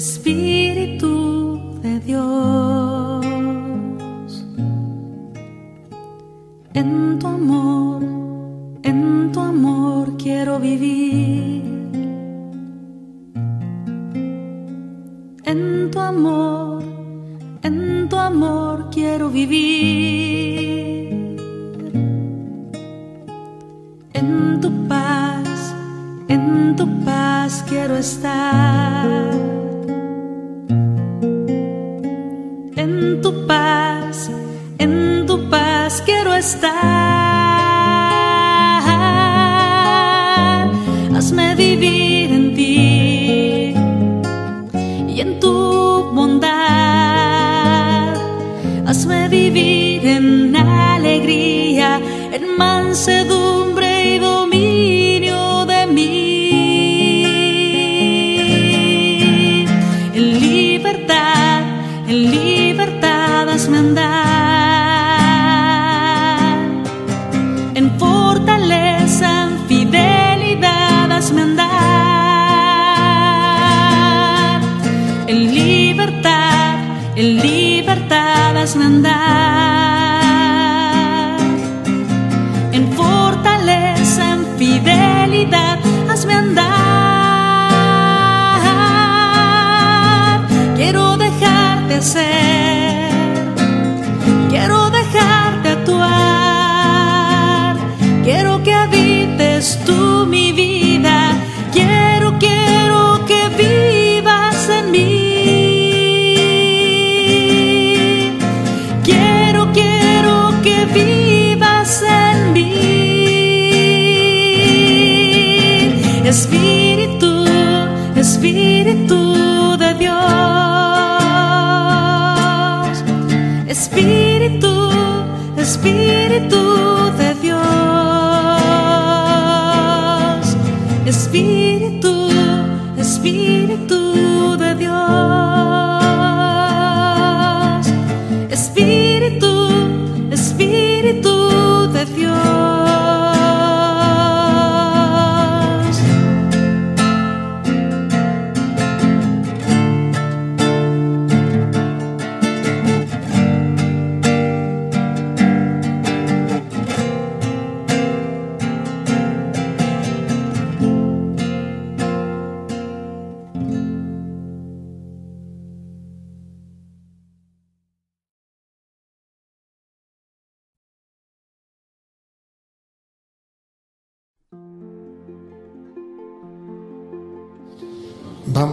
Espíritu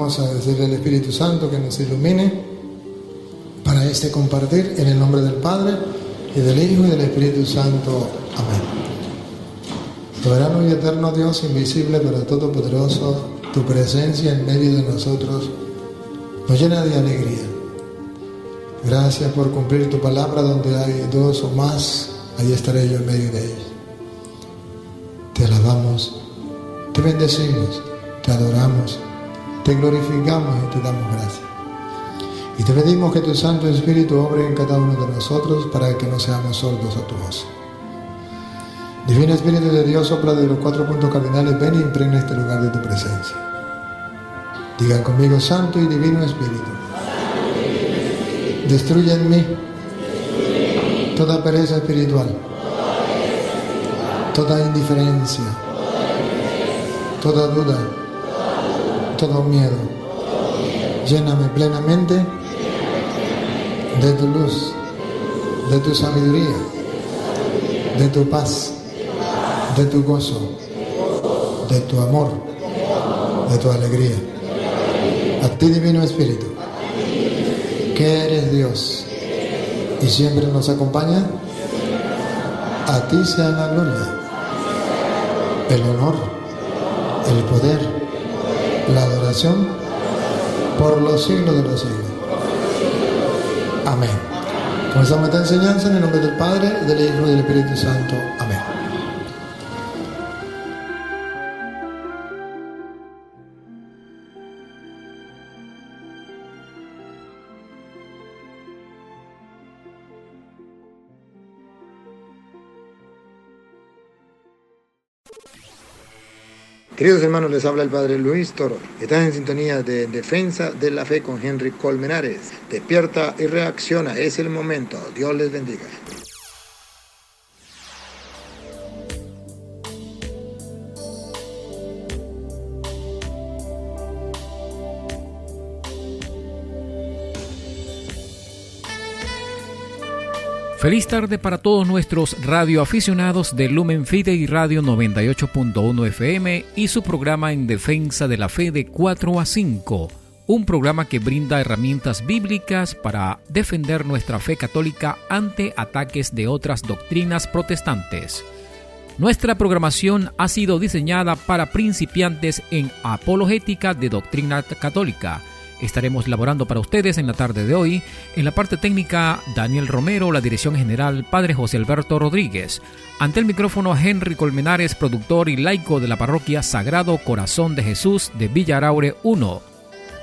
A decirle al Espíritu Santo que nos ilumine para este compartir en el nombre del Padre y del Hijo y del Espíritu Santo. Amén. Soberano y eterno Dios, invisible pero todopoderoso, tu presencia en medio de nosotros nos llena de alegría. Gracias por cumplir tu palabra donde hay dos o más, ahí estaré yo en medio de ellos. Te alabamos, te bendecimos, te adoramos, te glorificamos y te damos gracias. Y te pedimos que tu Santo Espíritu obre en cada uno de nosotros para que no seamos sordos a tu voz. Divino Espíritu de Dios, sopla de los cuatro puntos cardinales, ven y impregna este lugar de tu presencia. Digan conmigo, Santo y Divino Espíritu. Destruye en mí toda pereza espiritual, toda indiferencia, toda duda, todo miedo. Lléname plenamente de tu luz, de tu sabiduría, de tu paz, de tu gozo, de tu amor, de tu alegría. A ti, Divino Espíritu, que eres Dios y siempre nos acompaña, a ti sea la gloria, el honor, el poder, la adoración por los siglos de los siglos. Amén. Comenzamos esta enseñanza en el nombre del Padre, del Hijo y del Espíritu Santo. Queridos hermanos, les habla el Padre Luis Toro. Están en sintonía de Defensa de la Fe con Henry Colmenares. Despierta y reacciona, es el momento. Dios les bendiga. Feliz tarde para todos nuestros radioaficionados de Lumen Fide y Radio 98.1 FM y su programa en defensa de la fe de 4 a 5, un programa que brinda herramientas bíblicas para defender nuestra fe católica ante ataques de otras doctrinas protestantes. Nuestra programación ha sido diseñada para principiantes en apologética de doctrina católica estaremos laborando para ustedes en la tarde de hoy. En la parte técnica, Daniel Romero, la dirección general, Padre José Alberto Rodríguez. Ante el micrófono, Henry Colmenares, productor y laico de la parroquia Sagrado Corazón de Jesús de Villa Araure 1.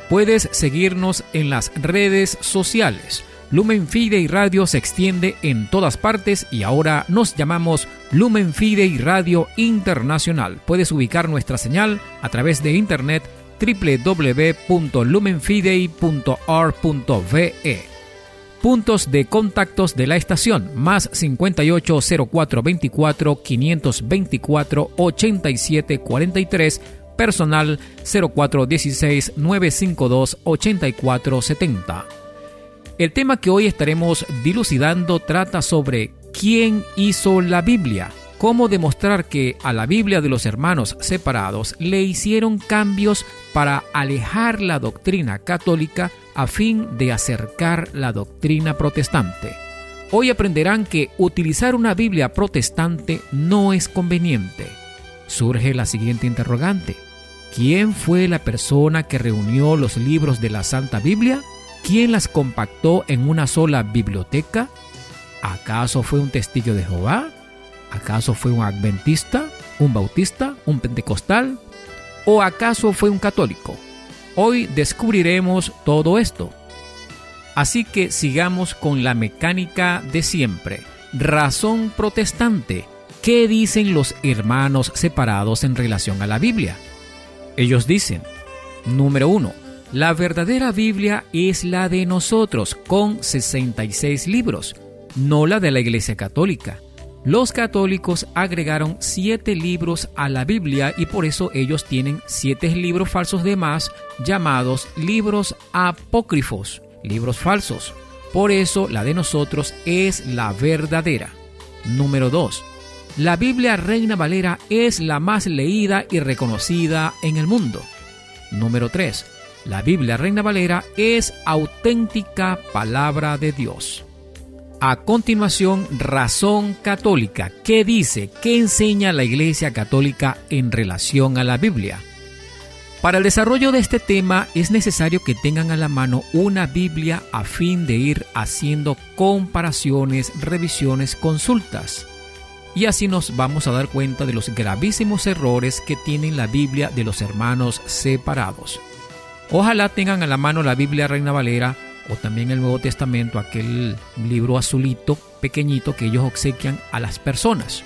Puedes seguirnos en las redes sociales. Lumen Fide Radio se extiende en todas partes y ahora nos llamamos Lumen Fide Radio Internacional. Puedes ubicar nuestra señal a través de internet www.lumenfidei.org.ve. Puntos de contactos de la estación más 58 0424 524 87 43 personal 0416 952 84 70. El tema que hoy estaremos dilucidando trata sobre quién hizo la Biblia cómo demostrar que a la Biblia de los hermanos separados le hicieron cambios para alejar la doctrina católica a fin de acercar la doctrina protestante. Hoy aprenderán que utilizar una Biblia protestante no es conveniente. Surge la siguiente interrogante. ¿Quién fue la persona que reunió los libros de la Santa Biblia? ¿Quién las compactó en una sola biblioteca? ¿Acaso fue un testigo de Jehová? ¿Acaso fue un adventista, un bautista, un pentecostal? ¿O acaso fue un católico? Hoy descubriremos todo esto. Así que sigamos con la mecánica de siempre. Razón protestante. ¿Qué dicen los hermanos separados en relación a la Biblia? Ellos dicen, número uno, la verdadera Biblia es la de nosotros, con 66 libros, no la de la Iglesia Católica. Los católicos agregaron siete libros a la Biblia y por eso ellos tienen siete libros falsos de más llamados libros apócrifos, libros falsos. Por eso la de nosotros es la verdadera. Número 2. La Biblia Reina Valera es la más leída y reconocida en el mundo. Número 3. La Biblia Reina Valera es auténtica palabra de Dios. A continuación, razón católica. ¿Qué dice? ¿Qué enseña la Iglesia Católica en relación a la Biblia? Para el desarrollo de este tema es necesario que tengan a la mano una Biblia a fin de ir haciendo comparaciones, revisiones, consultas. Y así nos vamos a dar cuenta de los gravísimos errores que tiene la Biblia de los hermanos separados. Ojalá tengan a la mano la Biblia Reina Valera o también el Nuevo Testamento, aquel libro azulito pequeñito que ellos obsequian a las personas.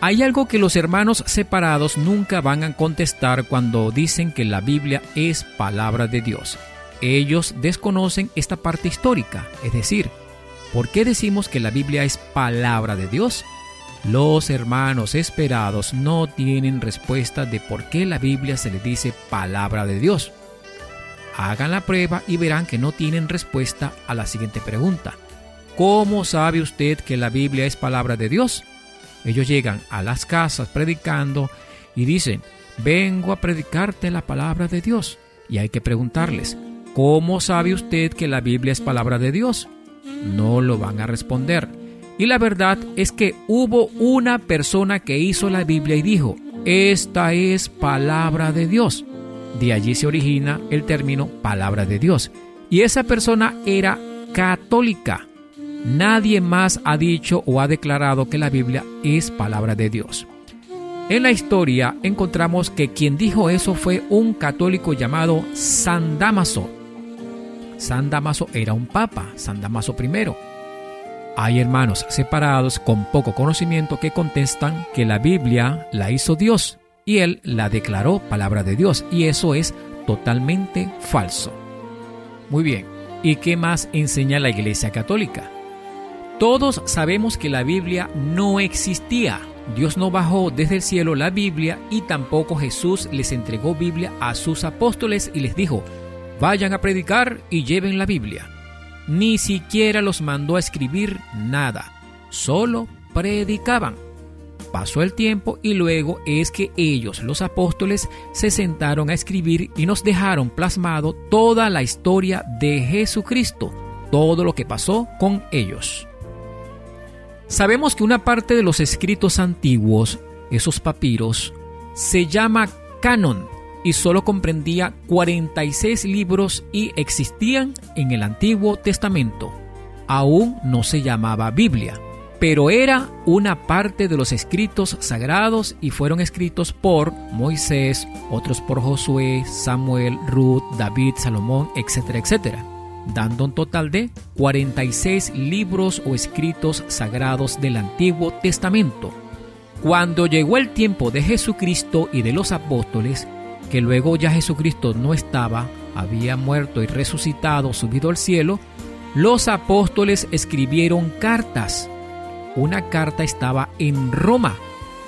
Hay algo que los hermanos separados nunca van a contestar cuando dicen que la Biblia es palabra de Dios. Ellos desconocen esta parte histórica, es decir, ¿por qué decimos que la Biblia es palabra de Dios? Los hermanos esperados no tienen respuesta de por qué la Biblia se le dice palabra de Dios. Hagan la prueba y verán que no tienen respuesta a la siguiente pregunta. ¿Cómo sabe usted que la Biblia es palabra de Dios? Ellos llegan a las casas predicando y dicen, vengo a predicarte la palabra de Dios. Y hay que preguntarles, ¿cómo sabe usted que la Biblia es palabra de Dios? No lo van a responder. Y la verdad es que hubo una persona que hizo la Biblia y dijo, esta es palabra de Dios. De allí se origina el término palabra de Dios. Y esa persona era católica. Nadie más ha dicho o ha declarado que la Biblia es palabra de Dios. En la historia encontramos que quien dijo eso fue un católico llamado San Damaso. San Damaso era un papa, San Damaso I. Hay hermanos separados con poco conocimiento que contestan que la Biblia la hizo Dios y él la declaró palabra de Dios y eso es totalmente falso. Muy bien, ¿y qué más enseña la Iglesia Católica? Todos sabemos que la Biblia no existía. Dios no bajó desde el cielo la Biblia y tampoco Jesús les entregó Biblia a sus apóstoles y les dijo, vayan a predicar y lleven la Biblia. Ni siquiera los mandó a escribir nada, solo predicaban. Pasó el tiempo y luego es que ellos, los apóstoles, se sentaron a escribir y nos dejaron plasmado toda la historia de Jesucristo, todo lo que pasó con ellos. Sabemos que una parte de los escritos antiguos, esos papiros, se llama canon y solo comprendía 46 libros y existían en el Antiguo Testamento. Aún no se llamaba Biblia, pero era una parte de los escritos sagrados y fueron escritos por Moisés, otros por Josué, Samuel, Ruth, David, Salomón, etcétera, etcétera dando un total de 46 libros o escritos sagrados del Antiguo Testamento. Cuando llegó el tiempo de Jesucristo y de los apóstoles, que luego ya Jesucristo no estaba, había muerto y resucitado, subido al cielo, los apóstoles escribieron cartas. Una carta estaba en Roma,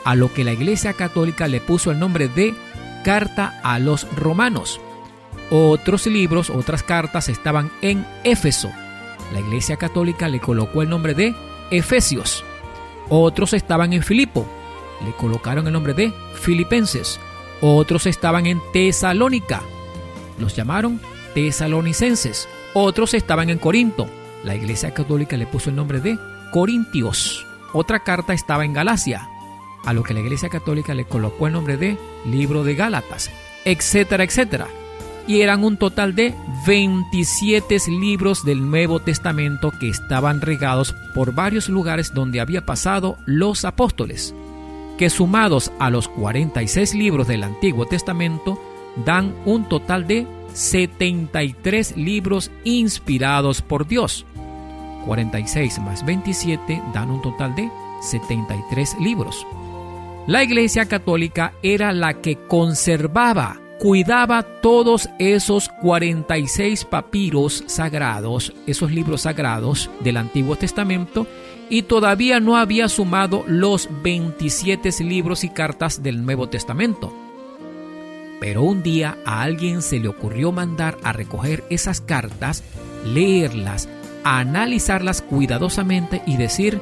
a lo que la Iglesia Católica le puso el nombre de Carta a los Romanos. Otros libros, otras cartas estaban en Éfeso. La Iglesia Católica le colocó el nombre de Efesios. Otros estaban en Filipo. Le colocaron el nombre de Filipenses. Otros estaban en Tesalónica. Los llamaron tesalonicenses. Otros estaban en Corinto. La Iglesia Católica le puso el nombre de Corintios. Otra carta estaba en Galacia, a lo que la Iglesia Católica le colocó el nombre de Libro de Gálatas, etcétera, etcétera y eran un total de 27 libros del Nuevo Testamento que estaban regados por varios lugares donde había pasado los apóstoles, que sumados a los 46 libros del Antiguo Testamento dan un total de 73 libros inspirados por Dios. 46 más 27 dan un total de 73 libros. La Iglesia Católica era la que conservaba cuidaba todos esos 46 papiros sagrados, esos libros sagrados del Antiguo Testamento, y todavía no había sumado los 27 libros y cartas del Nuevo Testamento. Pero un día a alguien se le ocurrió mandar a recoger esas cartas, leerlas, analizarlas cuidadosamente y decir,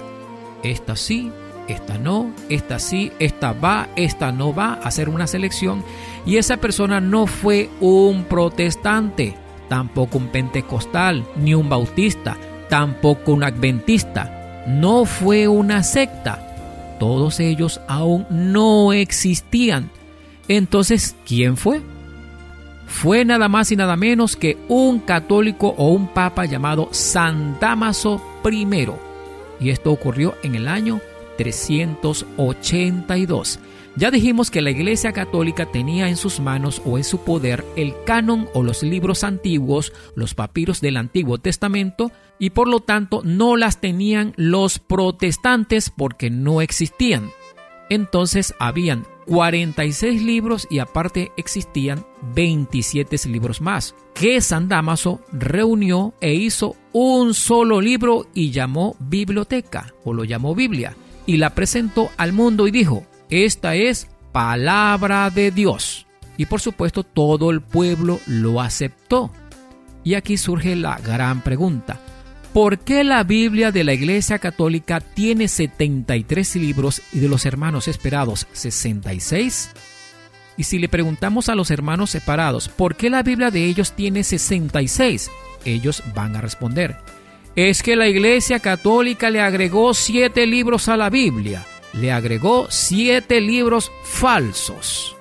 esta sí, esta no, esta sí, esta va, esta no va, hacer una selección. Y esa persona no fue un protestante, tampoco un pentecostal, ni un bautista, tampoco un adventista. No fue una secta. Todos ellos aún no existían. Entonces, ¿quién fue? Fue nada más y nada menos que un católico o un papa llamado San Damaso I. Y esto ocurrió en el año 382. Ya dijimos que la Iglesia Católica tenía en sus manos o en su poder el canon o los libros antiguos, los papiros del Antiguo Testamento, y por lo tanto no las tenían los protestantes porque no existían. Entonces habían 46 libros y aparte existían 27 libros más, que San Damaso reunió e hizo un solo libro y llamó biblioteca o lo llamó Biblia y la presentó al mundo y dijo, esta es palabra de Dios. Y por supuesto todo el pueblo lo aceptó. Y aquí surge la gran pregunta. ¿Por qué la Biblia de la Iglesia Católica tiene 73 libros y de los hermanos esperados 66? Y si le preguntamos a los hermanos separados, ¿por qué la Biblia de ellos tiene 66? Ellos van a responder, es que la Iglesia Católica le agregó siete libros a la Biblia. Le agregó siete libros falsos.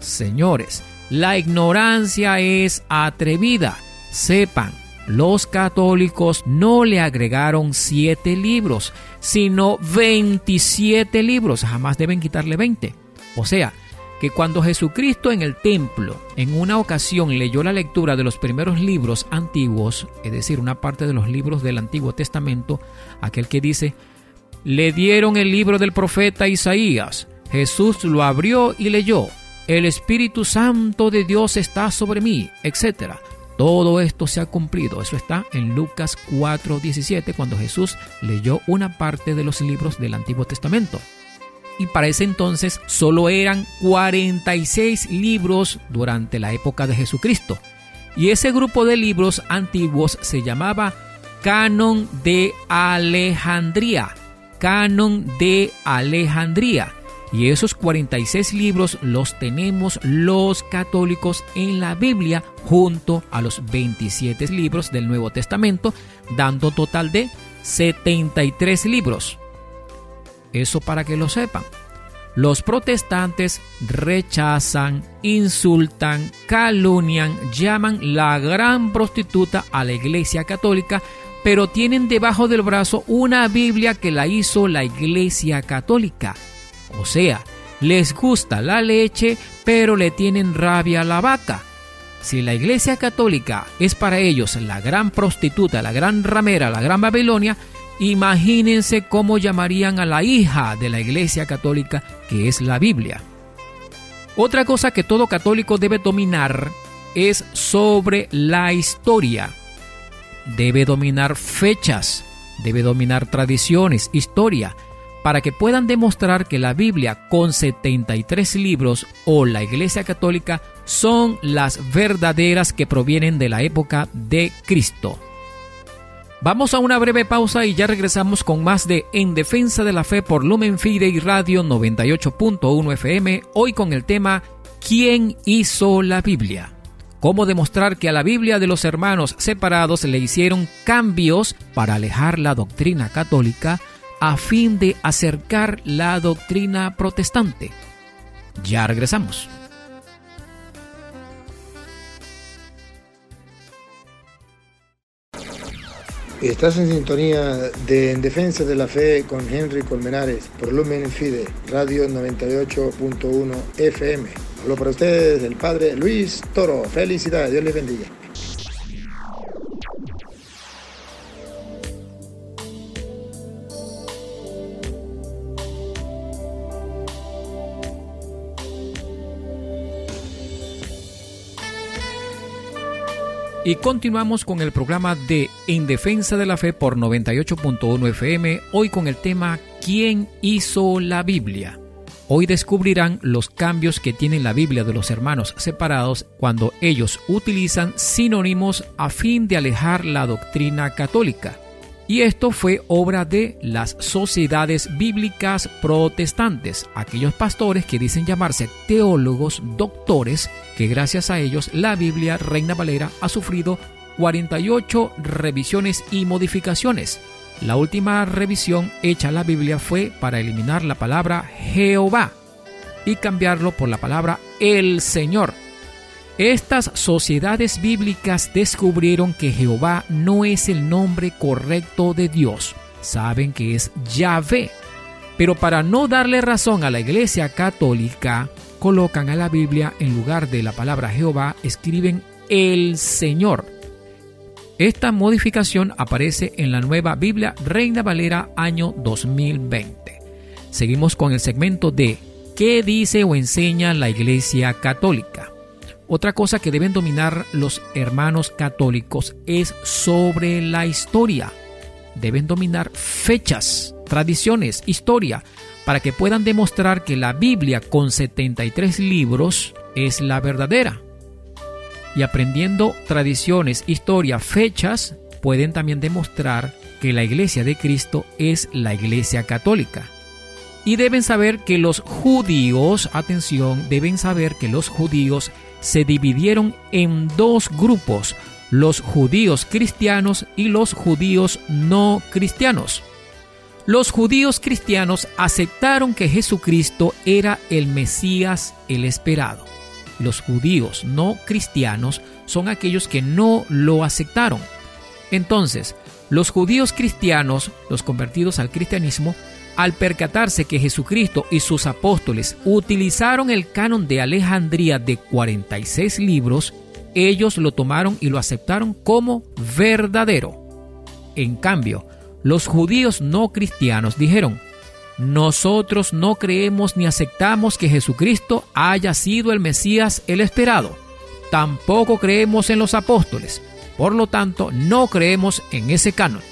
Señores, la ignorancia es atrevida. Sepan, los católicos no le agregaron siete libros, sino 27 libros. Jamás deben quitarle 20. O sea, que cuando Jesucristo en el templo en una ocasión leyó la lectura de los primeros libros antiguos, es decir, una parte de los libros del Antiguo Testamento, aquel que dice, le dieron el libro del profeta Isaías, Jesús lo abrió y leyó, el Espíritu Santo de Dios está sobre mí, etc. Todo esto se ha cumplido. Eso está en Lucas 4:17 cuando Jesús leyó una parte de los libros del Antiguo Testamento. Y para ese entonces solo eran 46 libros durante la época de Jesucristo. Y ese grupo de libros antiguos se llamaba Canon de Alejandría. Canon de Alejandría. Y esos 46 libros los tenemos los católicos en la Biblia junto a los 27 libros del Nuevo Testamento, dando total de 73 libros. Eso para que lo sepan. Los protestantes rechazan, insultan, calunian, llaman la gran prostituta a la Iglesia Católica, pero tienen debajo del brazo una Biblia que la hizo la Iglesia Católica o sea, les gusta la leche, pero le tienen rabia a la vaca. Si la Iglesia Católica es para ellos la gran prostituta, la gran ramera, la gran Babilonia, imagínense cómo llamarían a la hija de la Iglesia Católica, que es la Biblia. Otra cosa que todo católico debe dominar es sobre la historia. Debe dominar fechas, debe dominar tradiciones, historia, para que puedan demostrar que la Biblia con 73 libros o la Iglesia Católica son las verdaderas que provienen de la época de Cristo. Vamos a una breve pausa y ya regresamos con más de En Defensa de la Fe por Lumen Fide Radio 98.1 FM, hoy con el tema ¿Quién hizo la Biblia? Cómo demostrar que a la Biblia de los hermanos separados le hicieron cambios para alejar la doctrina católica a fin de acercar la doctrina protestante. Ya regresamos. Estás en sintonía de En Defensa de la Fe con Henry Colmenares por Lumen Fide, Radio 98.1 FM. Hablo para ustedes el Padre Luis Toro. Felicidades, Dios les bendiga. Y continuamos con el programa de En Defensa de la Fe por 98.1 FM, hoy con el tema ¿Quién hizo la Biblia? Hoy descubrirán los cambios que tiene la Biblia de los hermanos separados cuando ellos utilizan sinónimos a fin de alejar la doctrina católica. Y esto fue obra de las sociedades bíblicas protestantes, aquellos pastores que dicen llamarse teólogos doctores, que gracias a ellos la Biblia Reina Valera ha sufrido 48 revisiones y modificaciones. La última revisión hecha a la Biblia fue para eliminar la palabra Jehová y cambiarlo por la palabra el Señor estas sociedades bíblicas descubrieron que Jehová no es el nombre correcto de Dios. Saben que es Yahvé. Pero para no darle razón a la Iglesia Católica, colocan a la Biblia en lugar de la palabra Jehová, escriben el Señor. Esta modificación aparece en la nueva Biblia Reina Valera año 2020. Seguimos con el segmento de ¿Qué dice o enseña la Iglesia Católica? Otra cosa que deben dominar los hermanos católicos es sobre la historia. Deben dominar fechas, tradiciones, historia, para que puedan demostrar que la Biblia con 73 libros es la verdadera. Y aprendiendo tradiciones, historia, fechas, pueden también demostrar que la iglesia de Cristo es la iglesia católica. Y deben saber que los judíos, atención, deben saber que los judíos se dividieron en dos grupos, los judíos cristianos y los judíos no cristianos. Los judíos cristianos aceptaron que Jesucristo era el Mesías, el esperado. Los judíos no cristianos son aquellos que no lo aceptaron. Entonces, los judíos cristianos, los convertidos al cristianismo, al percatarse que Jesucristo y sus apóstoles utilizaron el canon de Alejandría de 46 libros, ellos lo tomaron y lo aceptaron como verdadero. En cambio, los judíos no cristianos dijeron, nosotros no creemos ni aceptamos que Jesucristo haya sido el Mesías el esperado. Tampoco creemos en los apóstoles. Por lo tanto, no creemos en ese canon.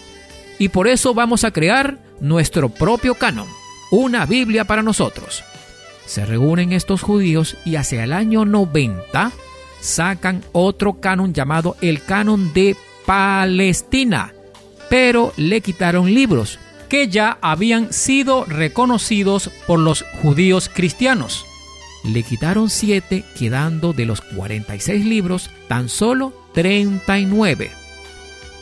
Y por eso vamos a crear nuestro propio canon, una Biblia para nosotros. Se reúnen estos judíos y hacia el año 90 sacan otro canon llamado el canon de Palestina, pero le quitaron libros que ya habían sido reconocidos por los judíos cristianos. Le quitaron siete, quedando de los 46 libros tan solo 39.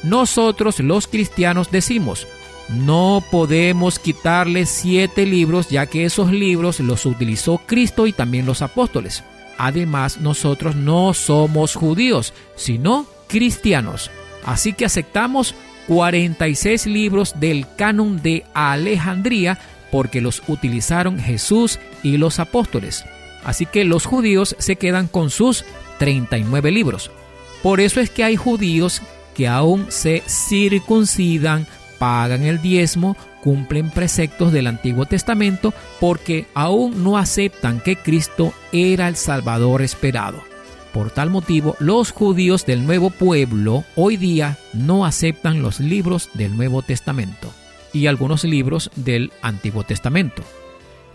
Nosotros los cristianos decimos, no podemos quitarle siete libros ya que esos libros los utilizó Cristo y también los apóstoles. Además, nosotros no somos judíos, sino cristianos. Así que aceptamos 46 libros del canon de Alejandría porque los utilizaron Jesús y los apóstoles. Así que los judíos se quedan con sus 39 libros. Por eso es que hay judíos que aún se circuncidan, pagan el diezmo, cumplen preceptos del Antiguo Testamento porque aún no aceptan que Cristo era el Salvador esperado. Por tal motivo, los judíos del nuevo pueblo hoy día no aceptan los libros del Nuevo Testamento y algunos libros del Antiguo Testamento.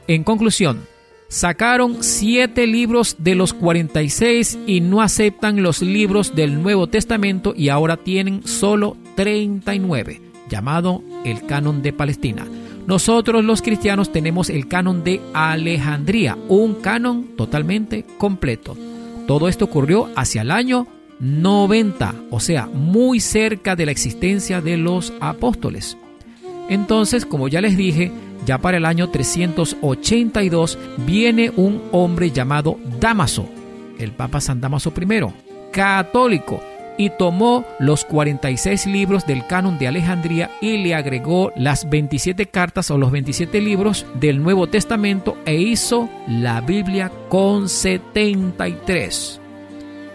En conclusión, sacaron siete libros de los 46 y no aceptan los libros del Nuevo Testamento y ahora tienen solo 39 llamado el canon de Palestina. Nosotros los cristianos tenemos el canon de Alejandría, un canon totalmente completo. Todo esto ocurrió hacia el año 90, o sea, muy cerca de la existencia de los apóstoles. Entonces, como ya les dije, ya para el año 382 viene un hombre llamado Damaso, el Papa San Damaso I, católico, y tomó los 46 libros del canon de Alejandría y le agregó las 27 cartas o los 27 libros del Nuevo Testamento e hizo la Biblia con 73.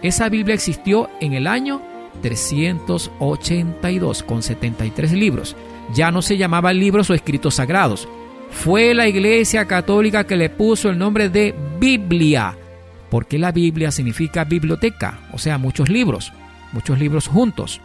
Esa Biblia existió en el año 382 con 73 libros. Ya no se llamaba libros o escritos sagrados. Fue la Iglesia Católica que le puso el nombre de Biblia, porque la Biblia significa biblioteca, o sea, muchos libros muchos libros juntos.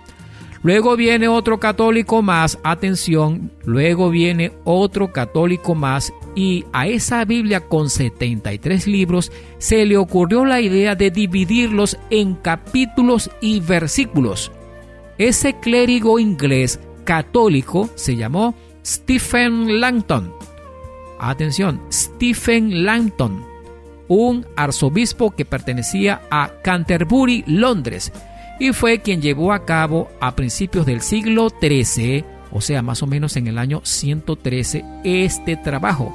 Luego viene otro católico más, atención, luego viene otro católico más y a esa Biblia con 73 libros se le ocurrió la idea de dividirlos en capítulos y versículos. Ese clérigo inglés católico se llamó Stephen Langton. Atención, Stephen Langton, un arzobispo que pertenecía a Canterbury, Londres y fue quien llevó a cabo a principios del siglo XIII, o sea, más o menos en el año 113, este trabajo,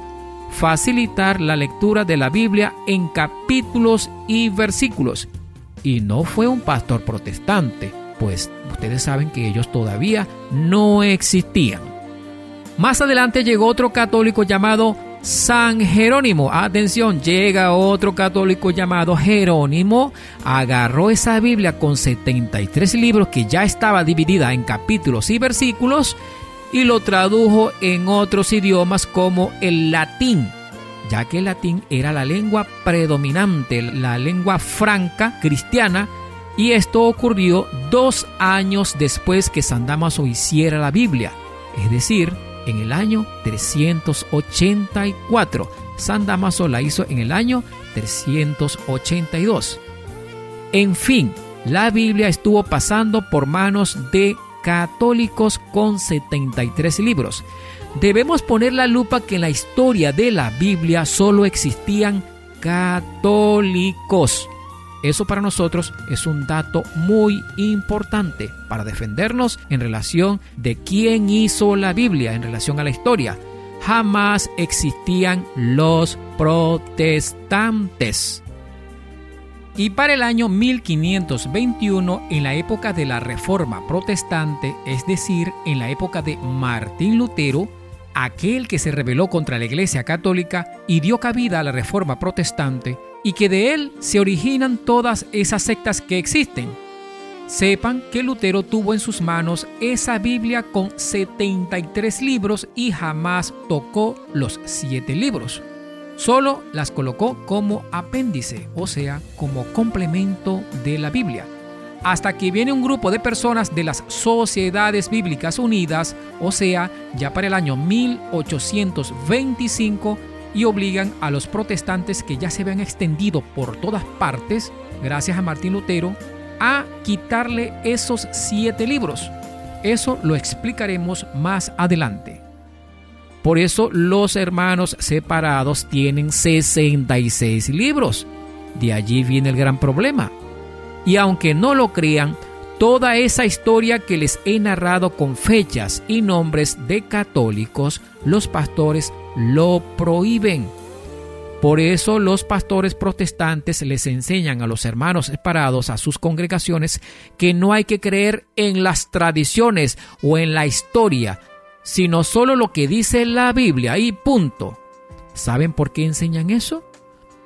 facilitar la lectura de la Biblia en capítulos y versículos. Y no fue un pastor protestante, pues ustedes saben que ellos todavía no existían. Más adelante llegó otro católico llamado San Jerónimo. Atención, llega otro católico llamado Jerónimo, agarró esa Biblia con 73 libros que ya estaba dividida en capítulos y versículos y lo tradujo en otros idiomas como el latín, ya que el latín era la lengua predominante, la lengua franca cristiana, y esto ocurrió dos años después que San Damaso hiciera la Biblia, es decir, en el año 384. San Damaso la hizo en el año 382. En fin, la Biblia estuvo pasando por manos de católicos con 73 libros. Debemos poner la lupa que en la historia de la Biblia solo existían católicos. Eso para nosotros es un dato muy importante para defendernos en relación de quién hizo la Biblia en relación a la historia. Jamás existían los protestantes. Y para el año 1521, en la época de la Reforma Protestante, es decir, en la época de Martín Lutero, aquel que se rebeló contra la Iglesia Católica y dio cabida a la Reforma Protestante, y que de él se originan todas esas sectas que existen. Sepan que Lutero tuvo en sus manos esa Biblia con 73 libros y jamás tocó los 7 libros. Solo las colocó como apéndice, o sea, como complemento de la Biblia. Hasta que viene un grupo de personas de las Sociedades Bíblicas Unidas, o sea, ya para el año 1825, y obligan a los protestantes que ya se habían extendido por todas partes, gracias a Martín Lutero, a quitarle esos siete libros. Eso lo explicaremos más adelante. Por eso los hermanos separados tienen 66 libros. De allí viene el gran problema. Y aunque no lo crean, toda esa historia que les he narrado con fechas y nombres de católicos, los pastores lo prohíben. Por eso los pastores protestantes les enseñan a los hermanos separados, a sus congregaciones, que no hay que creer en las tradiciones o en la historia, sino solo lo que dice la Biblia y punto. ¿Saben por qué enseñan eso?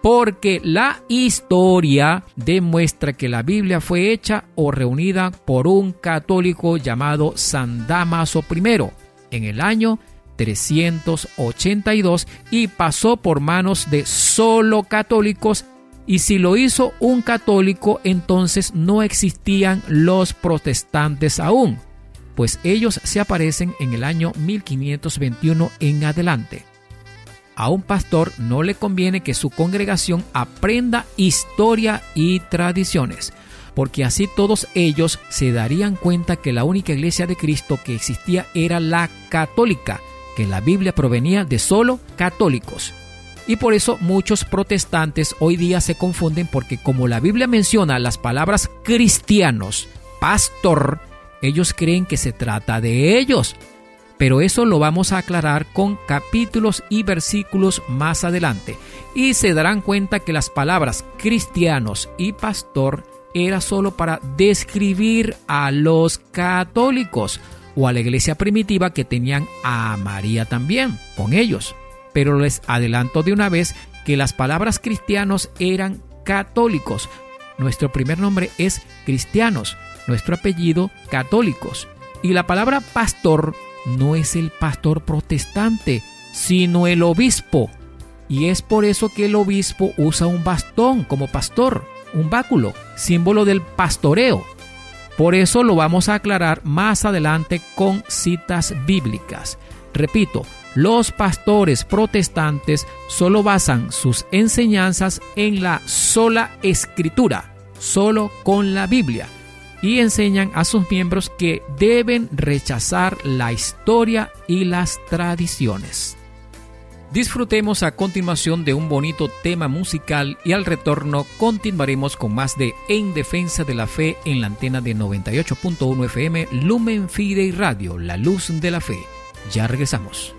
Porque la historia demuestra que la Biblia fue hecha o reunida por un católico llamado San Damaso I en el año 382 y pasó por manos de solo católicos y si lo hizo un católico entonces no existían los protestantes aún, pues ellos se aparecen en el año 1521 en adelante. A un pastor no le conviene que su congregación aprenda historia y tradiciones, porque así todos ellos se darían cuenta que la única iglesia de Cristo que existía era la católica, que la Biblia provenía de solo católicos. Y por eso muchos protestantes hoy día se confunden porque como la Biblia menciona las palabras cristianos, pastor, ellos creen que se trata de ellos. Pero eso lo vamos a aclarar con capítulos y versículos más adelante. Y se darán cuenta que las palabras cristianos y pastor era solo para describir a los católicos o a la iglesia primitiva que tenían a María también con ellos. Pero les adelanto de una vez que las palabras cristianos eran católicos. Nuestro primer nombre es cristianos, nuestro apellido católicos. Y la palabra pastor no es el pastor protestante, sino el obispo. Y es por eso que el obispo usa un bastón como pastor, un báculo, símbolo del pastoreo. Por eso lo vamos a aclarar más adelante con citas bíblicas. Repito, los pastores protestantes solo basan sus enseñanzas en la sola escritura, solo con la Biblia, y enseñan a sus miembros que deben rechazar la historia y las tradiciones. Disfrutemos a continuación de un bonito tema musical y al retorno continuaremos con más de En Defensa de la Fe en la antena de 98.1 FM Lumen Fidei Radio, la luz de la fe. Ya regresamos.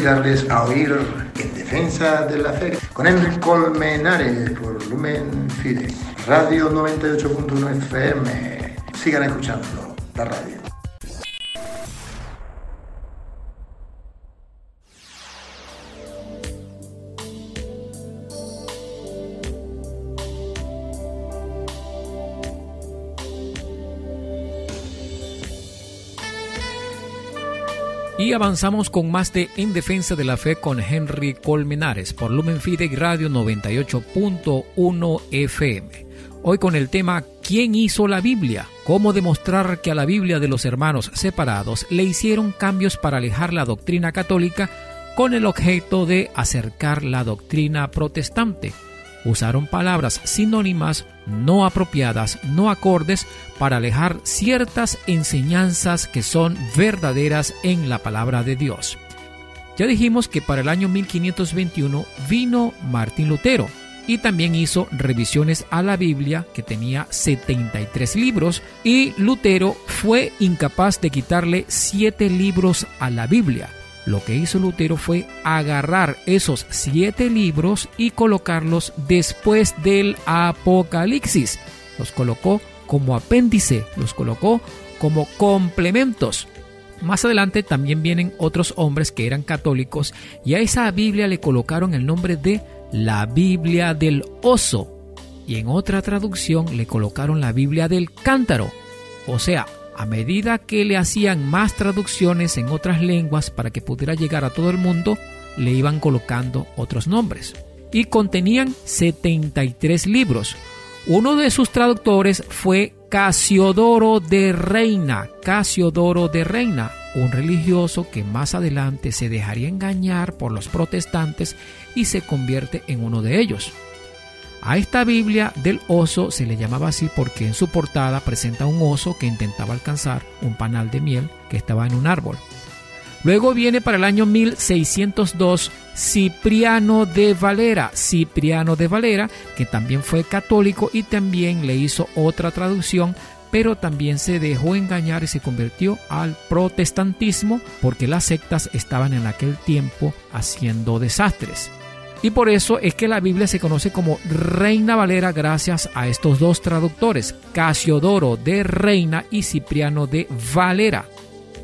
Invitarles a oír En Defensa de la Fe con Enrique Colmenares por Lumen Fide, Radio 98.1 FM. Sigan escuchando Avanzamos con más de En Defensa de la Fe con Henry Colmenares por Lumen Fide Radio 98.1 FM. Hoy con el tema ¿Quién hizo la Biblia? Cómo demostrar que a la Biblia de los hermanos separados le hicieron cambios para alejar la doctrina católica con el objeto de acercar la doctrina protestante. Usaron palabras sinónimas no apropiadas, no acordes, para alejar ciertas enseñanzas que son verdaderas en la palabra de Dios. Ya dijimos que para el año 1521 vino Martín Lutero y también hizo revisiones a la Biblia que tenía 73 libros y Lutero fue incapaz de quitarle 7 libros a la Biblia. Lo que hizo Lutero fue agarrar esos siete libros y colocarlos después del Apocalipsis. Los colocó como apéndice, los colocó como complementos. Más adelante también vienen otros hombres que eran católicos y a esa Biblia le colocaron el nombre de la Biblia del oso y en otra traducción le colocaron la Biblia del cántaro. O sea, a medida que le hacían más traducciones en otras lenguas para que pudiera llegar a todo el mundo, le iban colocando otros nombres. Y contenían 73 libros. Uno de sus traductores fue Casiodoro de Reina, Casiodoro de Reina, un religioso que más adelante se dejaría engañar por los protestantes y se convierte en uno de ellos. A esta Biblia del oso se le llamaba así porque en su portada presenta un oso que intentaba alcanzar un panal de miel que estaba en un árbol. Luego viene para el año 1602 Cipriano de Valera, Cipriano de Valera, que también fue católico y también le hizo otra traducción, pero también se dejó engañar y se convirtió al protestantismo porque las sectas estaban en aquel tiempo haciendo desastres. Y por eso es que la Biblia se conoce como Reina Valera gracias a estos dos traductores, Casiodoro de Reina y Cipriano de Valera.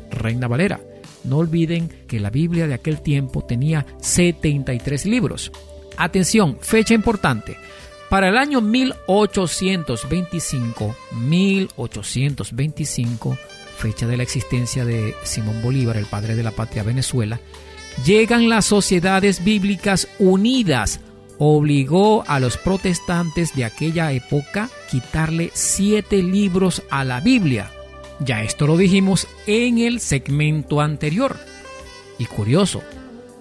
Reina Valera. No olviden que la Biblia de aquel tiempo tenía 73 libros. Atención, fecha importante. Para el año 1825, 1825, fecha de la existencia de Simón Bolívar, el padre de la patria Venezuela, llegan las sociedades bíblicas unidas. Obligó a los protestantes de aquella época quitarle siete libros a la Biblia. Ya esto lo dijimos en el segmento anterior. Y curioso,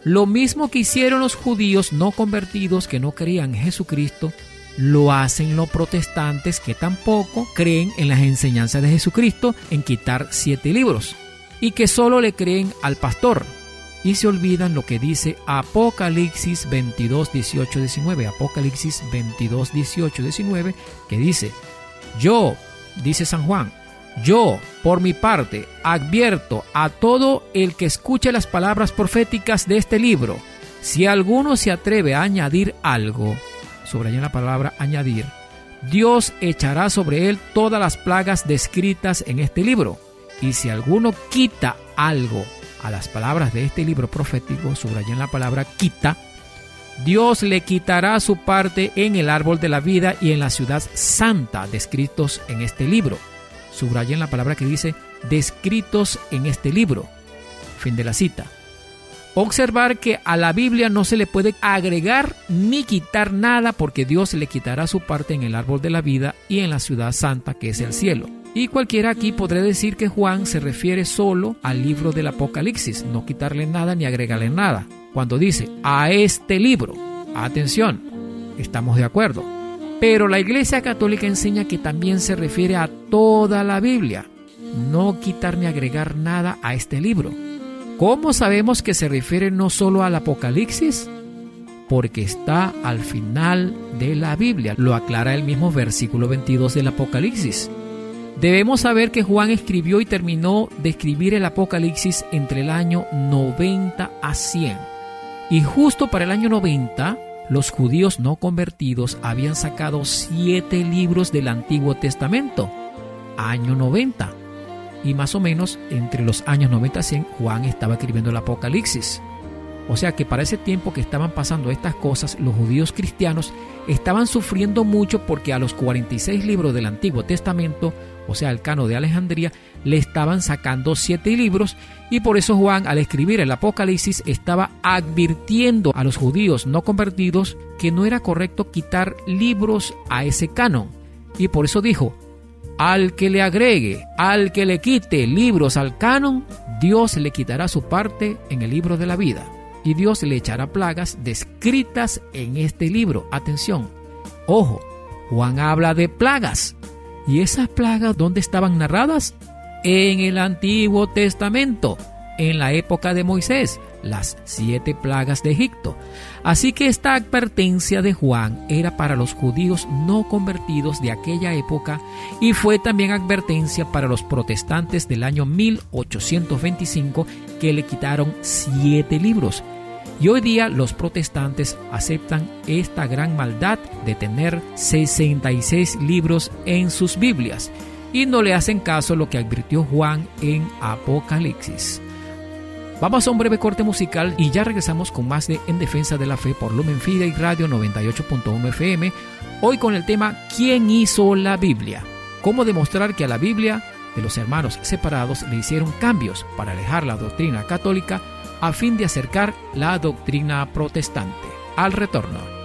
lo mismo que hicieron los judíos no convertidos que no creían en Jesucristo, lo hacen los protestantes que tampoco creen en las enseñanzas de Jesucristo en quitar siete libros y que solo le creen al pastor y se olvidan lo que dice Apocalipsis 22, 18, 19. Apocalipsis 22, 18, 19 que dice, yo, dice San Juan, yo, por mi parte, advierto a todo el que escuche las palabras proféticas de este libro, si alguno se atreve a añadir algo, subrayan la palabra añadir, Dios echará sobre él todas las plagas descritas en este libro. Y si alguno quita algo a las palabras de este libro profético, subrayan la palabra quita, Dios le quitará su parte en el árbol de la vida y en la ciudad santa descritos en este libro subrayen la palabra que dice descritos en este libro. Fin de la cita. Observar que a la Biblia no se le puede agregar ni quitar nada porque Dios le quitará su parte en el árbol de la vida y en la ciudad santa que es el cielo. Y cualquiera aquí podrá decir que Juan se refiere solo al libro del Apocalipsis, no quitarle nada ni agregarle nada. Cuando dice a este libro, atención, estamos de acuerdo. Pero la Iglesia Católica enseña que también se refiere a toda la Biblia, no quitar ni agregar nada a este libro. ¿Cómo sabemos que se refiere no solo al Apocalipsis? Porque está al final de la Biblia, lo aclara el mismo versículo 22 del Apocalipsis. Debemos saber que Juan escribió y terminó de escribir el Apocalipsis entre el año 90 a 100. Y justo para el año 90, los judíos no convertidos habían sacado siete libros del Antiguo Testamento, año 90. Y más o menos entre los años 90 y 100 Juan estaba escribiendo el Apocalipsis. O sea que para ese tiempo que estaban pasando estas cosas, los judíos cristianos estaban sufriendo mucho porque a los 46 libros del Antiguo Testamento, o sea, el cano de Alejandría, le estaban sacando siete libros y por eso Juan al escribir el Apocalipsis estaba advirtiendo a los judíos no convertidos que no era correcto quitar libros a ese canon. Y por eso dijo, al que le agregue, al que le quite libros al canon, Dios le quitará su parte en el libro de la vida y Dios le echará plagas descritas en este libro. Atención, ojo, Juan habla de plagas. ¿Y esas plagas dónde estaban narradas? En el Antiguo Testamento, en la época de Moisés, las siete plagas de Egipto. Así que esta advertencia de Juan era para los judíos no convertidos de aquella época y fue también advertencia para los protestantes del año 1825 que le quitaron siete libros y hoy día los protestantes aceptan esta gran maldad de tener 66 libros en sus Biblias y no le hacen caso lo que advirtió Juan en Apocalipsis. Vamos a un breve corte musical y ya regresamos con más de En Defensa de la Fe por Lumen Fide y Radio 98.1 FM, hoy con el tema ¿Quién hizo la Biblia? ¿Cómo demostrar que a la Biblia de los hermanos separados le hicieron cambios para alejar la doctrina católica a fin de acercar la doctrina protestante. Al retorno.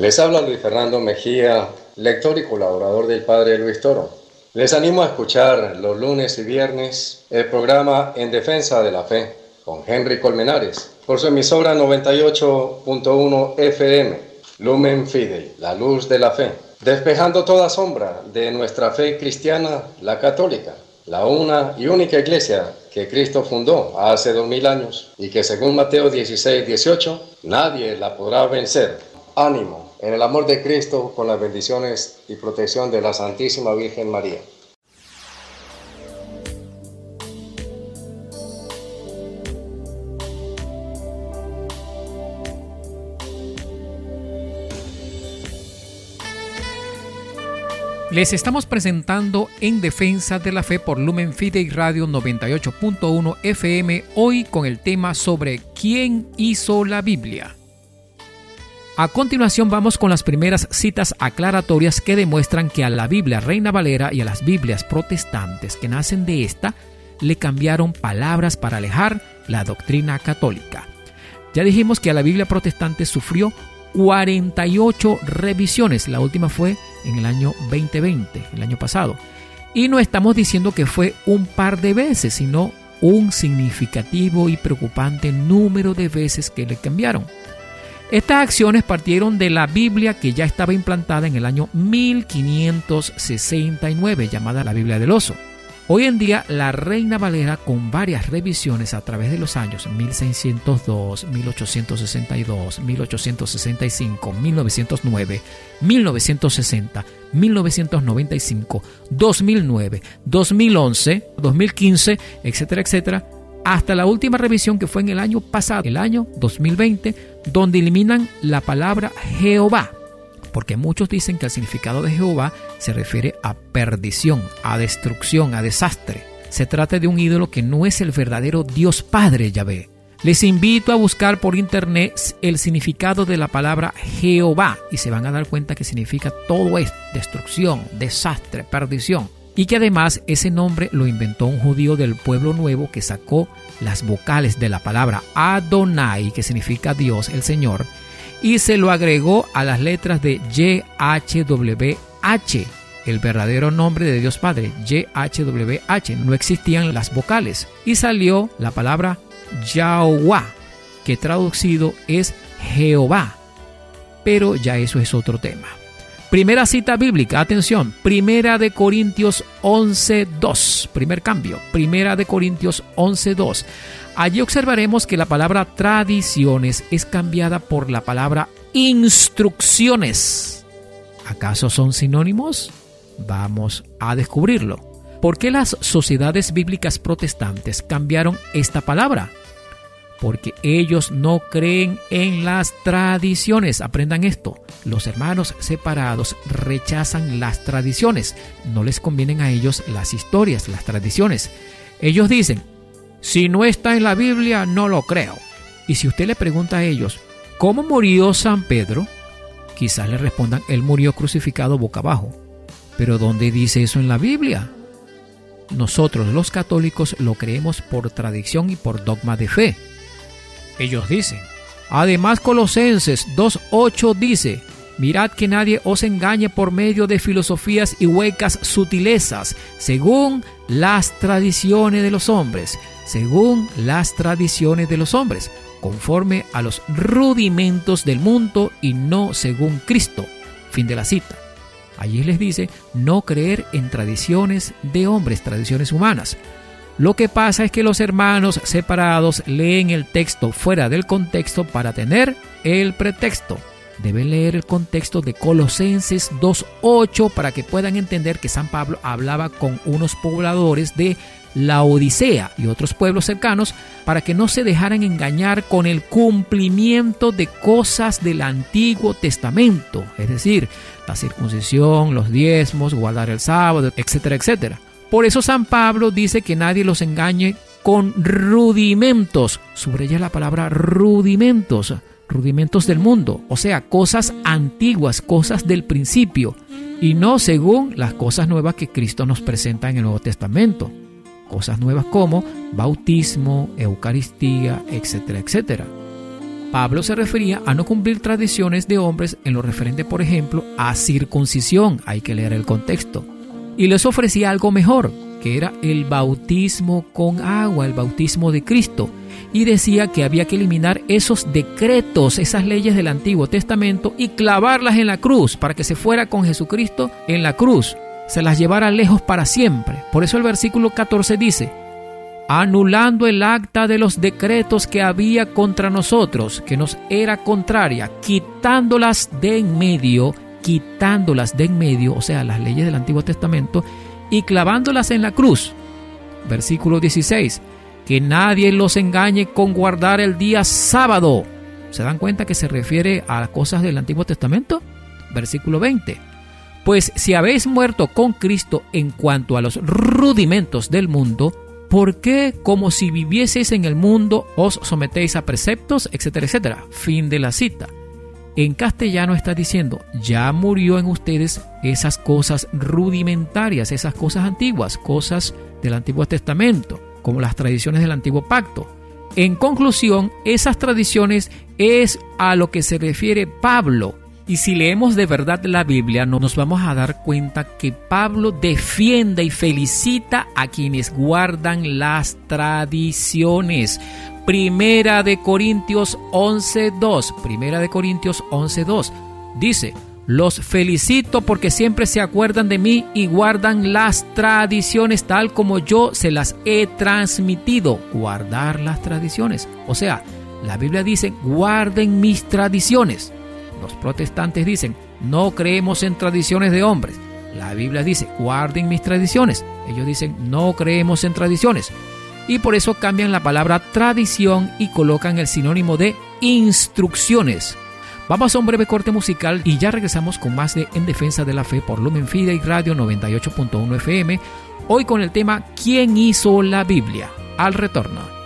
Les habla Luis Fernando Mejía, lector y colaborador del Padre Luis Toro. Les animo a escuchar los lunes y viernes el programa En Defensa de la Fe con Henry Colmenares por su emisora 98.1 FM, Lumen Fidei, la luz de la fe, despejando toda sombra de nuestra fe cristiana, la católica, la una y única iglesia que Cristo fundó hace dos mil años y que según Mateo 16, 18, nadie la podrá vencer. Ánimo en el amor de Cristo con las bendiciones y protección de la Santísima Virgen María. Les estamos presentando En Defensa de la Fe por Lumen Fidei Radio 98.1 FM hoy con el tema sobre ¿Quién hizo la Biblia? A continuación vamos con las primeras citas aclaratorias que demuestran que a la Biblia Reina Valera y a las Biblias protestantes que nacen de esta le cambiaron palabras para alejar la doctrina católica. Ya dijimos que a la Biblia protestante sufrió 48 revisiones, la última fue en el año 2020, el año pasado. Y no estamos diciendo que fue un par de veces, sino un significativo y preocupante número de veces que le cambiaron. Estas acciones partieron de la Biblia que ya estaba implantada en el año 1569, llamada la Biblia del Oso. Hoy en día, la Reina Valera, con varias revisiones a través de los años 1602, 1862, 1865, 1909, 1960, 1995, 2009, 2011, 2015, etcétera, etcétera, hasta la última revisión que fue en el año pasado, el año 2020, donde eliminan la palabra Jehová, porque muchos dicen que el significado de Jehová se refiere a perdición, a destrucción, a desastre. Se trata de un ídolo que no es el verdadero Dios Padre Yahvé. Les invito a buscar por internet el significado de la palabra Jehová y se van a dar cuenta que significa todo esto, destrucción, desastre, perdición y que además ese nombre lo inventó un judío del pueblo nuevo que sacó las vocales de la palabra Adonai, que significa Dios, el Señor, y se lo agregó a las letras de YHWH, el verdadero nombre de Dios Padre, YHWH, no existían las vocales, y salió la palabra Yahweh, que traducido es Jehová, pero ya eso es otro tema. Primera cita bíblica, atención, Primera de Corintios 11.2, primer cambio, Primera de Corintios 11.2. Allí observaremos que la palabra tradiciones es cambiada por la palabra instrucciones. ¿Acaso son sinónimos? Vamos a descubrirlo. ¿Por qué las sociedades bíblicas protestantes cambiaron esta palabra? Porque ellos no creen en las tradiciones. Aprendan esto. Los hermanos separados rechazan las tradiciones. No les convienen a ellos las historias, las tradiciones. Ellos dicen, Si no está en la Biblia, no lo creo. Y si usted le pregunta a ellos, ¿cómo murió San Pedro? Quizás le respondan, él murió crucificado boca abajo. Pero ¿dónde dice eso en la Biblia? Nosotros los católicos lo creemos por tradición y por dogma de fe. Ellos dicen. Además Colosenses 2.8 dice, Mirad que nadie os engañe por medio de filosofías y huecas sutilezas, según las tradiciones de los hombres, según las tradiciones de los hombres, conforme a los rudimentos del mundo y no según Cristo. Fin de la cita. Allí les dice no creer en tradiciones de hombres, tradiciones humanas. Lo que pasa es que los hermanos separados leen el texto fuera del contexto para tener el pretexto. Deben leer el contexto de Colosenses 2.8 para que puedan entender que San Pablo hablaba con unos pobladores de la Odisea y otros pueblos cercanos para que no se dejaran engañar con el cumplimiento de cosas del Antiguo Testamento, es decir, la circuncisión, los diezmos, guardar el sábado, etcétera, etcétera. Por eso San Pablo dice que nadie los engañe con rudimentos, subraya la palabra rudimentos, rudimentos del mundo, o sea, cosas antiguas, cosas del principio, y no según las cosas nuevas que Cristo nos presenta en el Nuevo Testamento. Cosas nuevas como bautismo, Eucaristía, etcétera, etcétera. Pablo se refería a no cumplir tradiciones de hombres en lo referente, por ejemplo, a circuncisión, hay que leer el contexto, y les ofrecía algo mejor, que era el bautismo con agua, el bautismo de Cristo, y decía que había que eliminar esos decretos, esas leyes del Antiguo Testamento y clavarlas en la cruz para que se fuera con Jesucristo en la cruz se las llevara lejos para siempre. Por eso el versículo 14 dice, anulando el acta de los decretos que había contra nosotros, que nos era contraria, quitándolas de en medio, quitándolas de en medio, o sea, las leyes del Antiguo Testamento, y clavándolas en la cruz. Versículo 16, que nadie los engañe con guardar el día sábado. ¿Se dan cuenta que se refiere a cosas del Antiguo Testamento? Versículo 20 pues si habéis muerto con Cristo en cuanto a los rudimentos del mundo, ¿por qué como si vivieseis en el mundo os sometéis a preceptos, etcétera, etcétera? Fin de la cita. En castellano está diciendo, ya murió en ustedes esas cosas rudimentarias, esas cosas antiguas, cosas del Antiguo Testamento, como las tradiciones del Antiguo Pacto. En conclusión, esas tradiciones es a lo que se refiere Pablo y si leemos de verdad la Biblia, nos vamos a dar cuenta que Pablo defiende y felicita a quienes guardan las tradiciones. Primera de Corintios 11.2. Primera de Corintios 11.2. Dice, los felicito porque siempre se acuerdan de mí y guardan las tradiciones tal como yo se las he transmitido. Guardar las tradiciones. O sea, la Biblia dice, guarden mis tradiciones. Los protestantes dicen, no creemos en tradiciones de hombres. La Biblia dice, guarden mis tradiciones. Ellos dicen, no creemos en tradiciones. Y por eso cambian la palabra tradición y colocan el sinónimo de instrucciones. Vamos a un breve corte musical y ya regresamos con más de En Defensa de la Fe por Lumen Fide y Radio 98.1 FM. Hoy con el tema ¿Quién hizo la Biblia? Al retorno.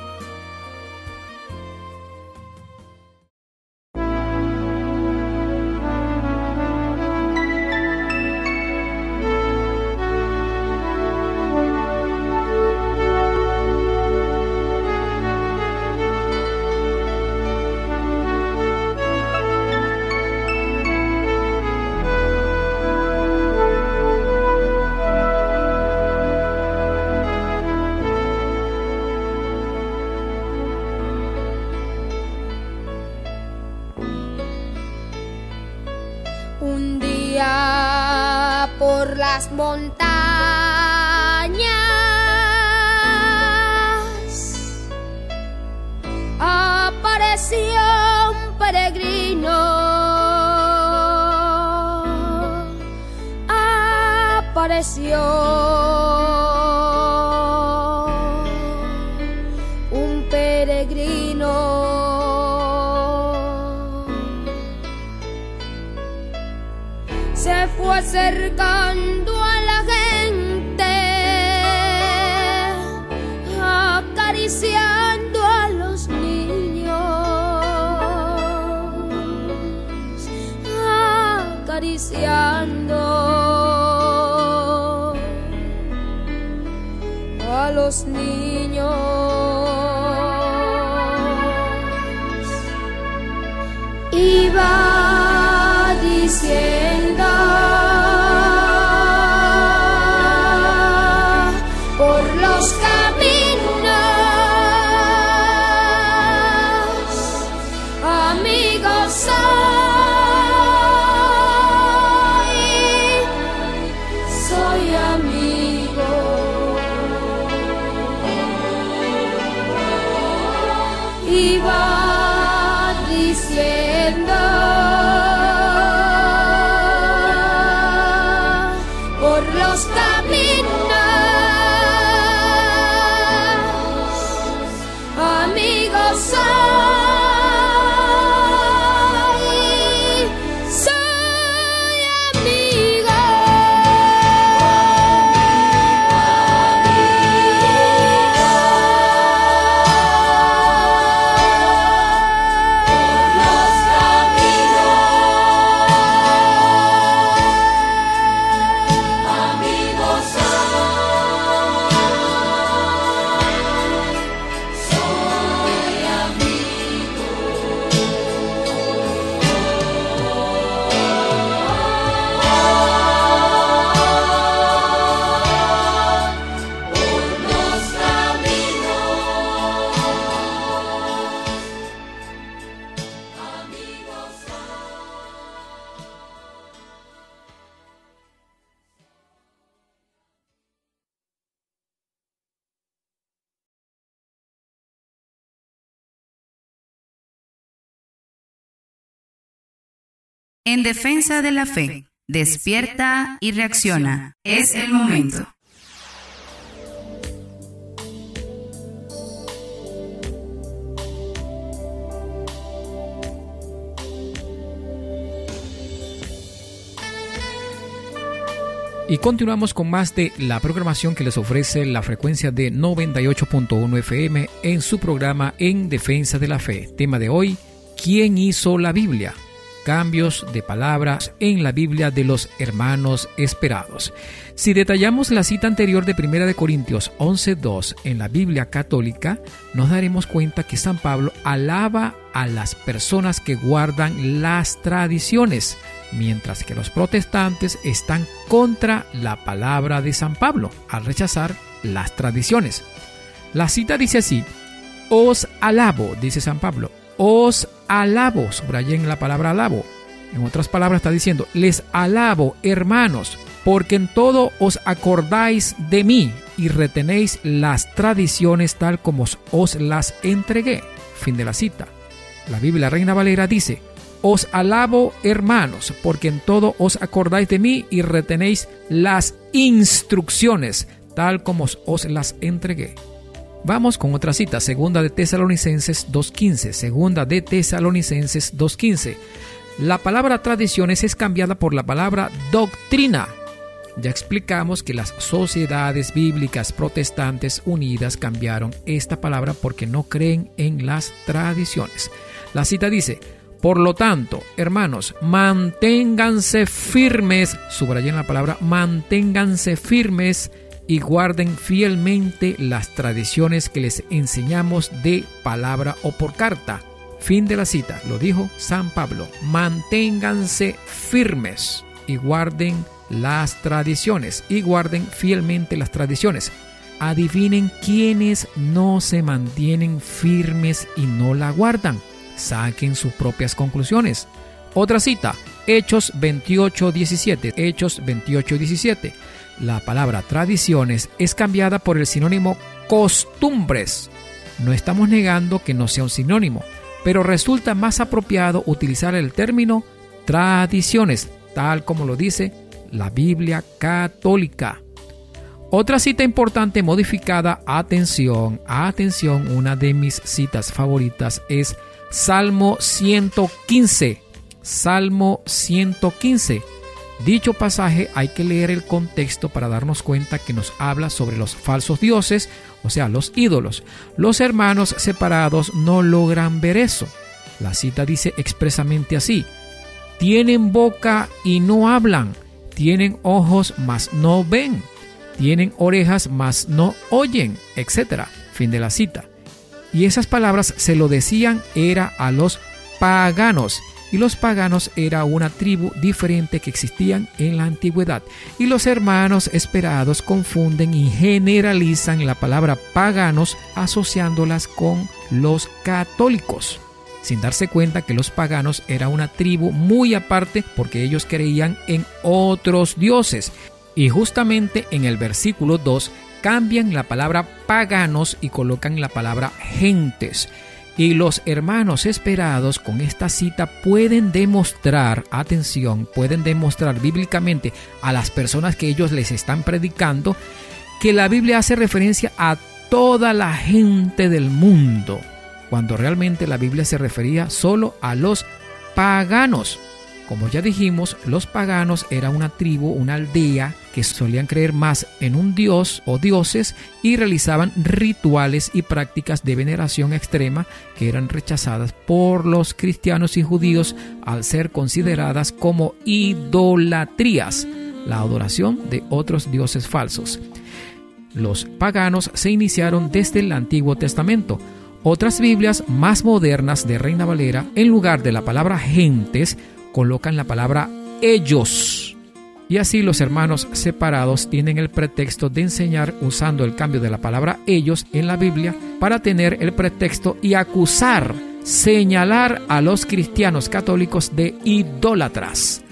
En defensa de la fe, despierta y reacciona. Es el momento. Y continuamos con más de la programación que les ofrece la frecuencia de 98.1 FM en su programa En Defensa de la Fe. Tema de hoy, ¿quién hizo la Biblia? Cambios de palabras en la Biblia de los hermanos esperados. Si detallamos la cita anterior de 1 de Corintios 11.2 en la Biblia católica, nos daremos cuenta que San Pablo alaba a las personas que guardan las tradiciones, mientras que los protestantes están contra la palabra de San Pablo al rechazar las tradiciones. La cita dice así, os alabo, dice San Pablo, os alabo, subrayen la palabra alabo. En otras palabras está diciendo, les alabo, hermanos, porque en todo os acordáis de mí y retenéis las tradiciones tal como os las entregué. Fin de la cita. La Biblia Reina Valera dice, os alabo hermanos, porque en todo os acordáis de mí y retenéis las instrucciones tal como os las entregué. Vamos con otra cita, segunda de Tesalonicenses 2.15, segunda de Tesalonicenses 2.15. La palabra tradiciones es cambiada por la palabra doctrina. Ya explicamos que las sociedades bíblicas protestantes unidas cambiaron esta palabra porque no creen en las tradiciones. La cita dice, por lo tanto, hermanos, manténganse firmes, subrayen la palabra, manténganse firmes y guarden fielmente las tradiciones que les enseñamos de palabra o por carta. Fin de la cita, lo dijo San Pablo. Manténganse firmes y guarden las tradiciones y guarden fielmente las tradiciones. Adivinen quiénes no se mantienen firmes y no la guardan. Saquen sus propias conclusiones. Otra cita, Hechos 28:17. Hechos 28:17. La palabra tradiciones es cambiada por el sinónimo costumbres. No estamos negando que no sea un sinónimo, pero resulta más apropiado utilizar el término tradiciones, tal como lo dice la Biblia católica. Otra cita importante modificada, atención, atención, una de mis citas favoritas es Salmo 115. Salmo 115. Dicho pasaje hay que leer el contexto para darnos cuenta que nos habla sobre los falsos dioses, o sea, los ídolos. Los hermanos separados no logran ver eso. La cita dice expresamente así. Tienen boca y no hablan. Tienen ojos mas no ven. tienen orejas mas no oyen, etc. Fin de la cita. Y esas palabras se lo decían era a los paganos. Y los paganos era una tribu diferente que existían en la antigüedad. Y los hermanos esperados confunden y generalizan la palabra paganos asociándolas con los católicos sin darse cuenta que los paganos era una tribu muy aparte porque ellos creían en otros dioses. Y justamente en el versículo 2 cambian la palabra paganos y colocan la palabra gentes. Y los hermanos esperados con esta cita pueden demostrar, atención, pueden demostrar bíblicamente a las personas que ellos les están predicando que la Biblia hace referencia a toda la gente del mundo, cuando realmente la Biblia se refería solo a los paganos. Como ya dijimos, los paganos era una tribu, una aldea que solían creer más en un dios o dioses y realizaban rituales y prácticas de veneración extrema que eran rechazadas por los cristianos y judíos al ser consideradas como idolatrías, la adoración de otros dioses falsos. Los paganos se iniciaron desde el Antiguo Testamento. Otras Biblias más modernas de Reina Valera, en lugar de la palabra gentes, colocan la palabra ellos. Y así los hermanos separados tienen el pretexto de enseñar usando el cambio de la palabra ellos en la Biblia para tener el pretexto y acusar, señalar a los cristianos católicos de idólatras.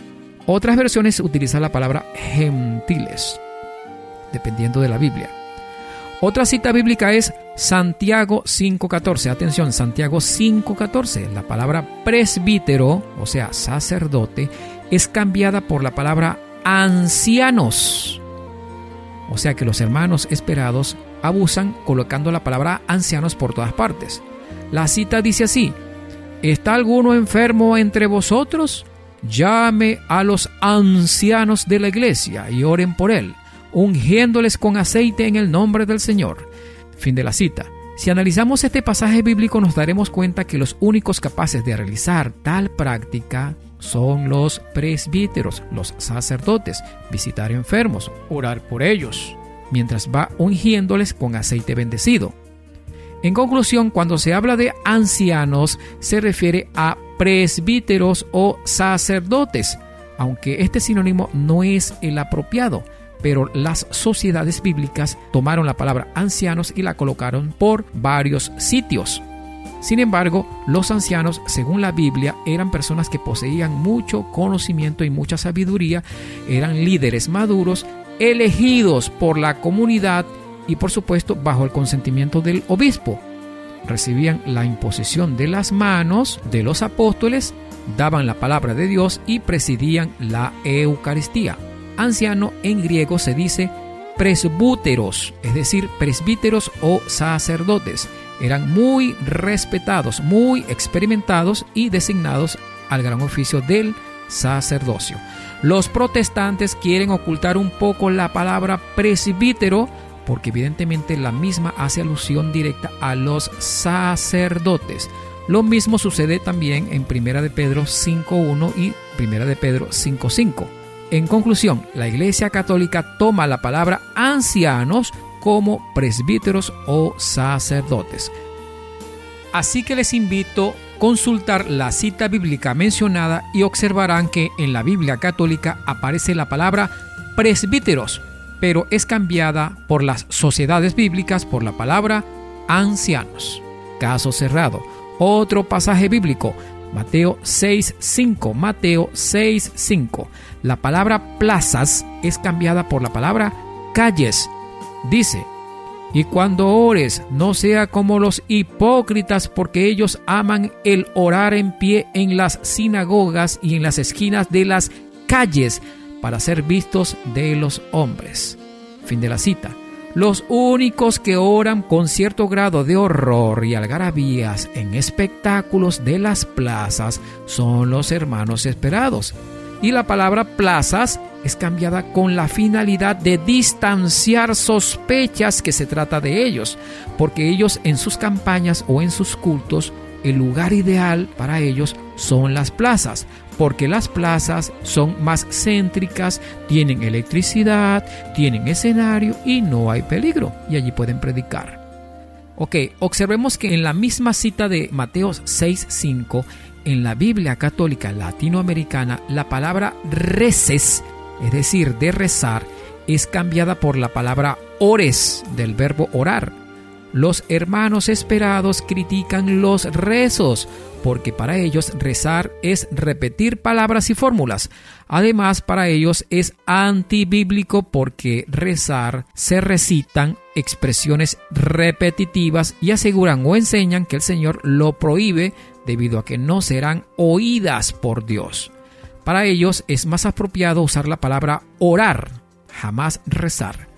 Otras versiones utilizan la palabra gentiles, dependiendo de la Biblia. Otra cita bíblica es Santiago 5.14. Atención, Santiago 5.14. La palabra presbítero, o sea, sacerdote, es cambiada por la palabra ancianos. O sea que los hermanos esperados abusan colocando la palabra ancianos por todas partes. La cita dice así, ¿está alguno enfermo entre vosotros? Llame a los ancianos de la iglesia y oren por él, ungiéndoles con aceite en el nombre del Señor. Fin de la cita. Si analizamos este pasaje bíblico nos daremos cuenta que los únicos capaces de realizar tal práctica son los presbíteros, los sacerdotes, visitar enfermos, orar por ellos, mientras va ungiéndoles con aceite bendecido. En conclusión, cuando se habla de ancianos, se refiere a presbíteros o sacerdotes, aunque este sinónimo no es el apropiado, pero las sociedades bíblicas tomaron la palabra ancianos y la colocaron por varios sitios. Sin embargo, los ancianos, según la Biblia, eran personas que poseían mucho conocimiento y mucha sabiduría, eran líderes maduros, elegidos por la comunidad y por supuesto bajo el consentimiento del obispo. Recibían la imposición de las manos de los apóstoles, daban la palabra de Dios y presidían la Eucaristía. Anciano en griego se dice presbúteros, es decir, presbíteros o sacerdotes. Eran muy respetados, muy experimentados y designados al gran oficio del sacerdocio. Los protestantes quieren ocultar un poco la palabra presbítero porque evidentemente la misma hace alusión directa a los sacerdotes. Lo mismo sucede también en 1 de Pedro 5.1 y 1 de Pedro 5.5. En conclusión, la Iglesia Católica toma la palabra ancianos como presbíteros o sacerdotes. Así que les invito a consultar la cita bíblica mencionada y observarán que en la Biblia católica aparece la palabra presbíteros, pero es cambiada por las sociedades bíblicas por la palabra ancianos. Caso cerrado. Otro pasaje bíblico, Mateo 6.5. Mateo 6.5. La palabra plazas es cambiada por la palabra calles. Dice, y cuando ores, no sea como los hipócritas, porque ellos aman el orar en pie en las sinagogas y en las esquinas de las calles para ser vistos de los hombres. Fin de la cita. Los únicos que oran con cierto grado de horror y algarabías en espectáculos de las plazas son los hermanos esperados. Y la palabra plazas es cambiada con la finalidad de distanciar sospechas que se trata de ellos, porque ellos en sus campañas o en sus cultos, el lugar ideal para ellos son las plazas, porque las plazas son más céntricas, tienen electricidad, tienen escenario y no hay peligro y allí pueden predicar. Ok, observemos que en la misma cita de Mateos 6.5, en la Biblia católica latinoamericana, la palabra reces, es decir, de rezar, es cambiada por la palabra ores, del verbo orar. Los hermanos esperados critican los rezos, porque para ellos rezar es repetir palabras y fórmulas. Además, para ellos es antibíblico porque rezar se recitan expresiones repetitivas y aseguran o enseñan que el Señor lo prohíbe debido a que no serán oídas por Dios. Para ellos es más apropiado usar la palabra orar, jamás rezar.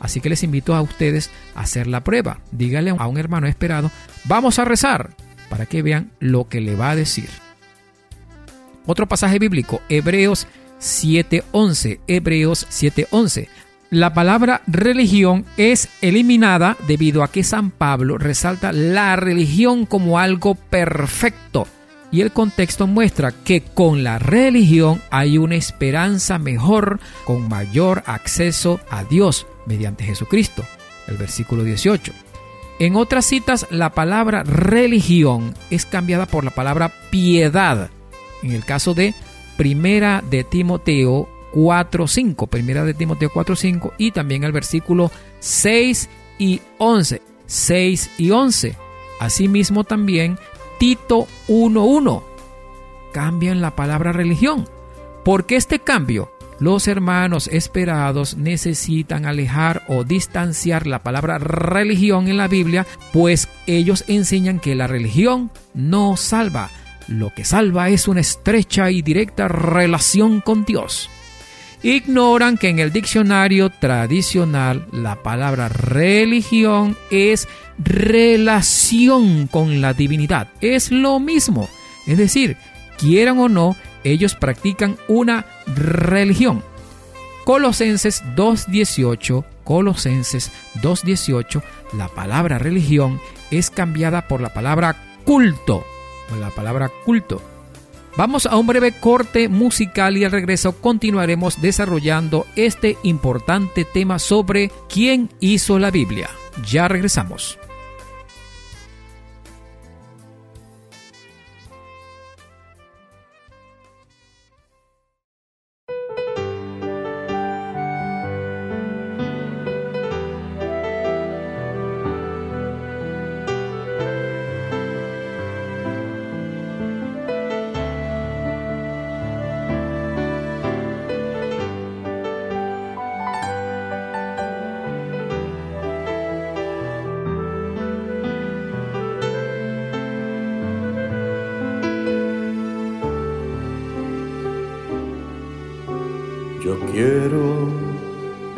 Así que les invito a ustedes a hacer la prueba. Dígale a un hermano esperado, vamos a rezar, para que vean lo que le va a decir. Otro pasaje bíblico, Hebreos 7:11, Hebreos 7:11. La palabra religión es eliminada debido a que San Pablo resalta la religión como algo perfecto. Y el contexto muestra que con la religión hay una esperanza mejor, con mayor acceso a Dios mediante Jesucristo. El versículo 18. En otras citas, la palabra religión es cambiada por la palabra piedad. En el caso de Primera de Timoteo 4.5, Primera de Timoteo 4.5 y también el versículo 6 y 11, 6 y 11. Asimismo también Tito 1.1. Cambian la palabra religión. ¿Por qué este cambio? Los hermanos esperados necesitan alejar o distanciar la palabra religión en la Biblia, pues ellos enseñan que la religión no salva. Lo que salva es una estrecha y directa relación con Dios. Ignoran que en el diccionario tradicional la palabra religión es relación con la divinidad. Es lo mismo. Es decir, quieran o no, ellos practican una religión. Colosenses 2.18, Colosenses 2.18, la palabra religión es cambiada por la palabra culto, la palabra culto. Vamos a un breve corte musical y al regreso continuaremos desarrollando este importante tema sobre quién hizo la Biblia. Ya regresamos.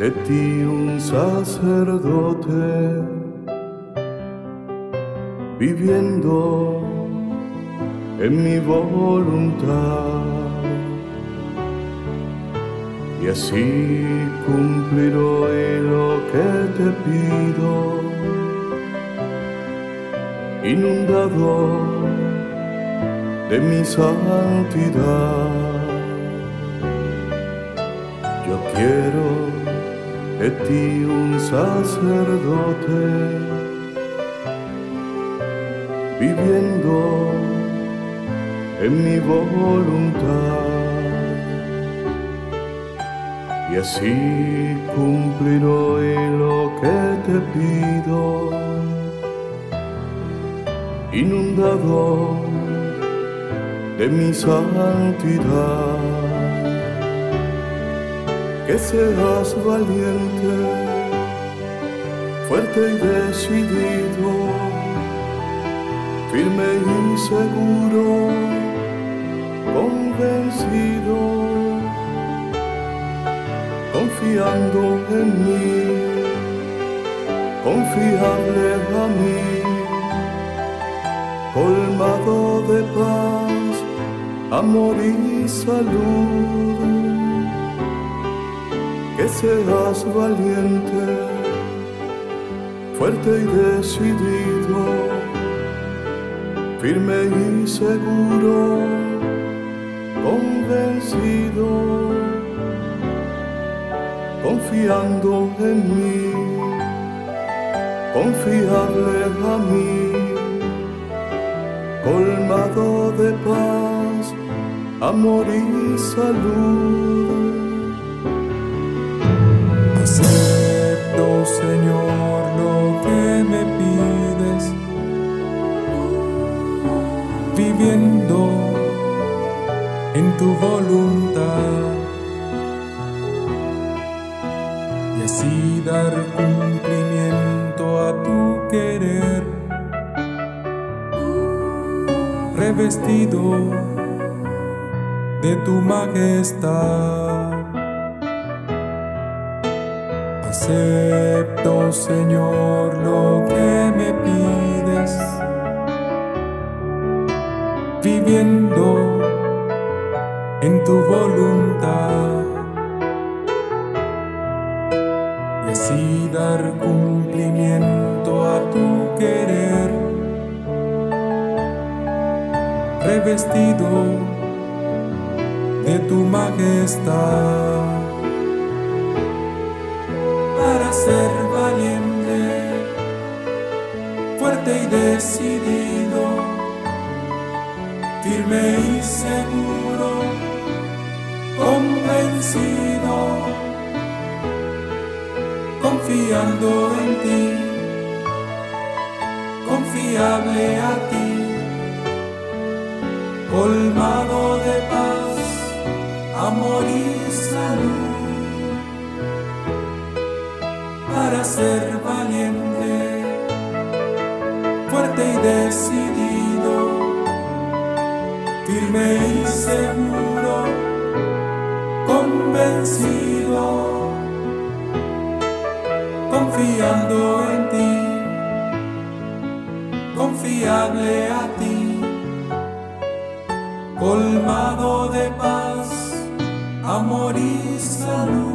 De ti un sacerdote viviendo en mi voluntad. Y así cumpliré lo que te pido inundado de mi santidad. Yo quiero de ti un sacerdote viviendo en mi voluntad. Y así cumpliré lo que te pido inundado de mi santidad que seas valiente, fuerte y decidido, firme y seguro, convencido, confiando en mí, confiable a mí, colmado de paz, amor y salud seas valiente, fuerte y decidido, firme y seguro, convencido, confiando en mí, confiable a mí, colmado de paz, amor y salud. En tu voluntad. Y así dar cumplimiento a tu querer, revestido de tu majestad. Acepto, Señor, lo que me pides, viviendo en tu voluntad. Y así dar cumplimiento a tu querer, revestido de tu majestad. Para ser valiente, fuerte y decidido, firme y seguro, convencido, confiando en ti, confiable a ti, colmado de paz, amor y salud para ser valiente, fuerte y decidido, firme y seguro, convencido, confiando en ti, confiable a ti, colmado de paz, amor y salud.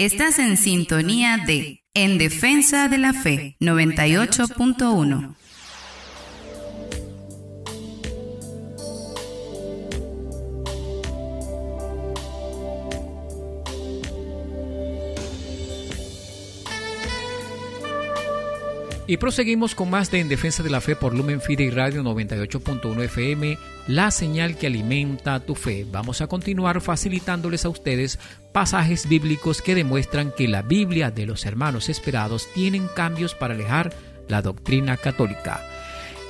Estás en sintonía de En Defensa de la Fe 98.1. Y proseguimos con más de En Defensa de la Fe por Lumen Fide y Radio 98.1 FM, la señal que alimenta tu fe. Vamos a continuar facilitándoles a ustedes pasajes bíblicos que demuestran que la Biblia de los hermanos esperados tienen cambios para alejar la doctrina católica.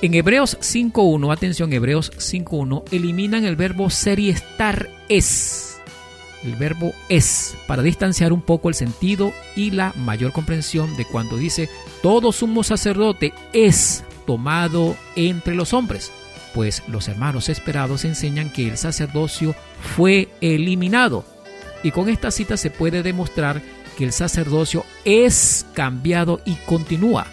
En Hebreos 5.1, atención, Hebreos 5.1, eliminan el verbo ser y estar es el verbo es, para distanciar un poco el sentido y la mayor comprensión de cuando dice todo sumo sacerdote es tomado entre los hombres, pues los hermanos esperados enseñan que el sacerdocio fue eliminado. Y con esta cita se puede demostrar que el sacerdocio es cambiado y continúa.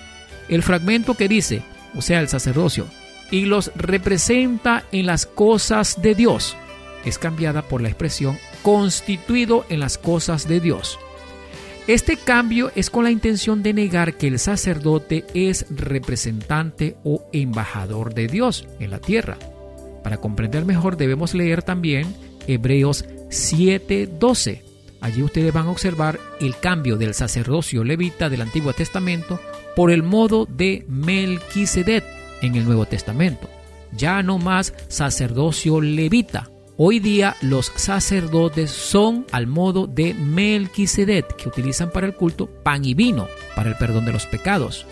El fragmento que dice, o sea, el sacerdocio, y los representa en las cosas de Dios, es cambiada por la expresión constituido en las cosas de Dios. Este cambio es con la intención de negar que el sacerdote es representante o embajador de Dios en la tierra. Para comprender mejor debemos leer también Hebreos 7:12. Allí ustedes van a observar el cambio del sacerdocio levita del Antiguo Testamento por el modo de Melquisedec en el Nuevo Testamento. Ya no más sacerdocio levita, Hoy día los sacerdotes son al modo de Melquisedec, que utilizan para el culto pan y vino, para el perdón de los pecados.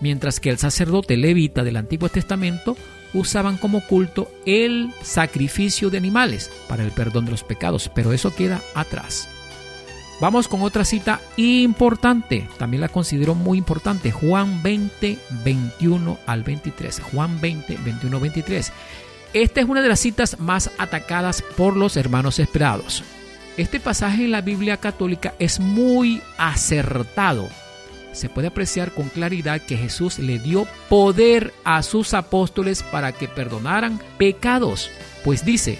Mientras que el sacerdote levita del Antiguo Testamento usaban como culto el sacrificio de animales para el perdón de los pecados, pero eso queda atrás. Vamos con otra cita importante, también la considero muy importante, Juan 20, 21 al 23. Juan 20, 21, 23. Esta es una de las citas más atacadas por los hermanos esperados. Este pasaje en la Biblia católica es muy acertado se puede apreciar con claridad que Jesús le dio poder a sus apóstoles para que perdonaran pecados. Pues dice,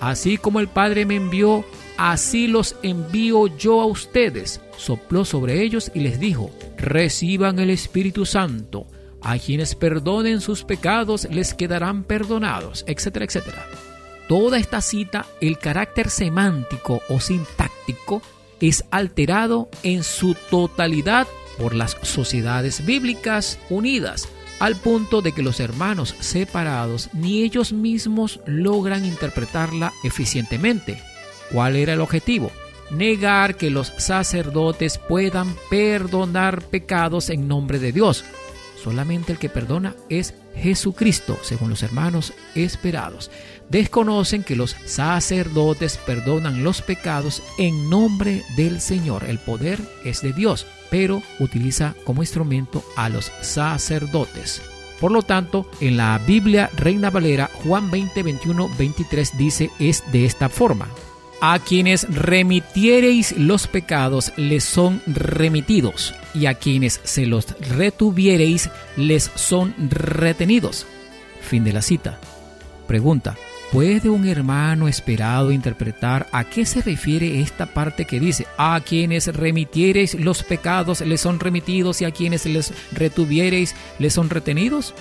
así como el Padre me envió, así los envío yo a ustedes. Sopló sobre ellos y les dijo, reciban el Espíritu Santo. A quienes perdonen sus pecados les quedarán perdonados, etcétera, etcétera. Toda esta cita, el carácter semántico o sintáctico es alterado en su totalidad por las sociedades bíblicas unidas, al punto de que los hermanos separados ni ellos mismos logran interpretarla eficientemente. ¿Cuál era el objetivo? Negar que los sacerdotes puedan perdonar pecados en nombre de Dios. Solamente el que perdona es Jesucristo, según los hermanos esperados. Desconocen que los sacerdotes perdonan los pecados en nombre del Señor. El poder es de Dios, pero utiliza como instrumento a los sacerdotes. Por lo tanto, en la Biblia Reina Valera, Juan 20, 21, 23 dice es de esta forma. A quienes remitiereis los pecados les son remitidos, y a quienes se los retuviereis les son retenidos. Fin de la cita. Pregunta. ¿Puede un hermano esperado interpretar a qué se refiere esta parte que dice, a quienes remitiereis los pecados les son remitidos y a quienes les retuviereis les son retenidos?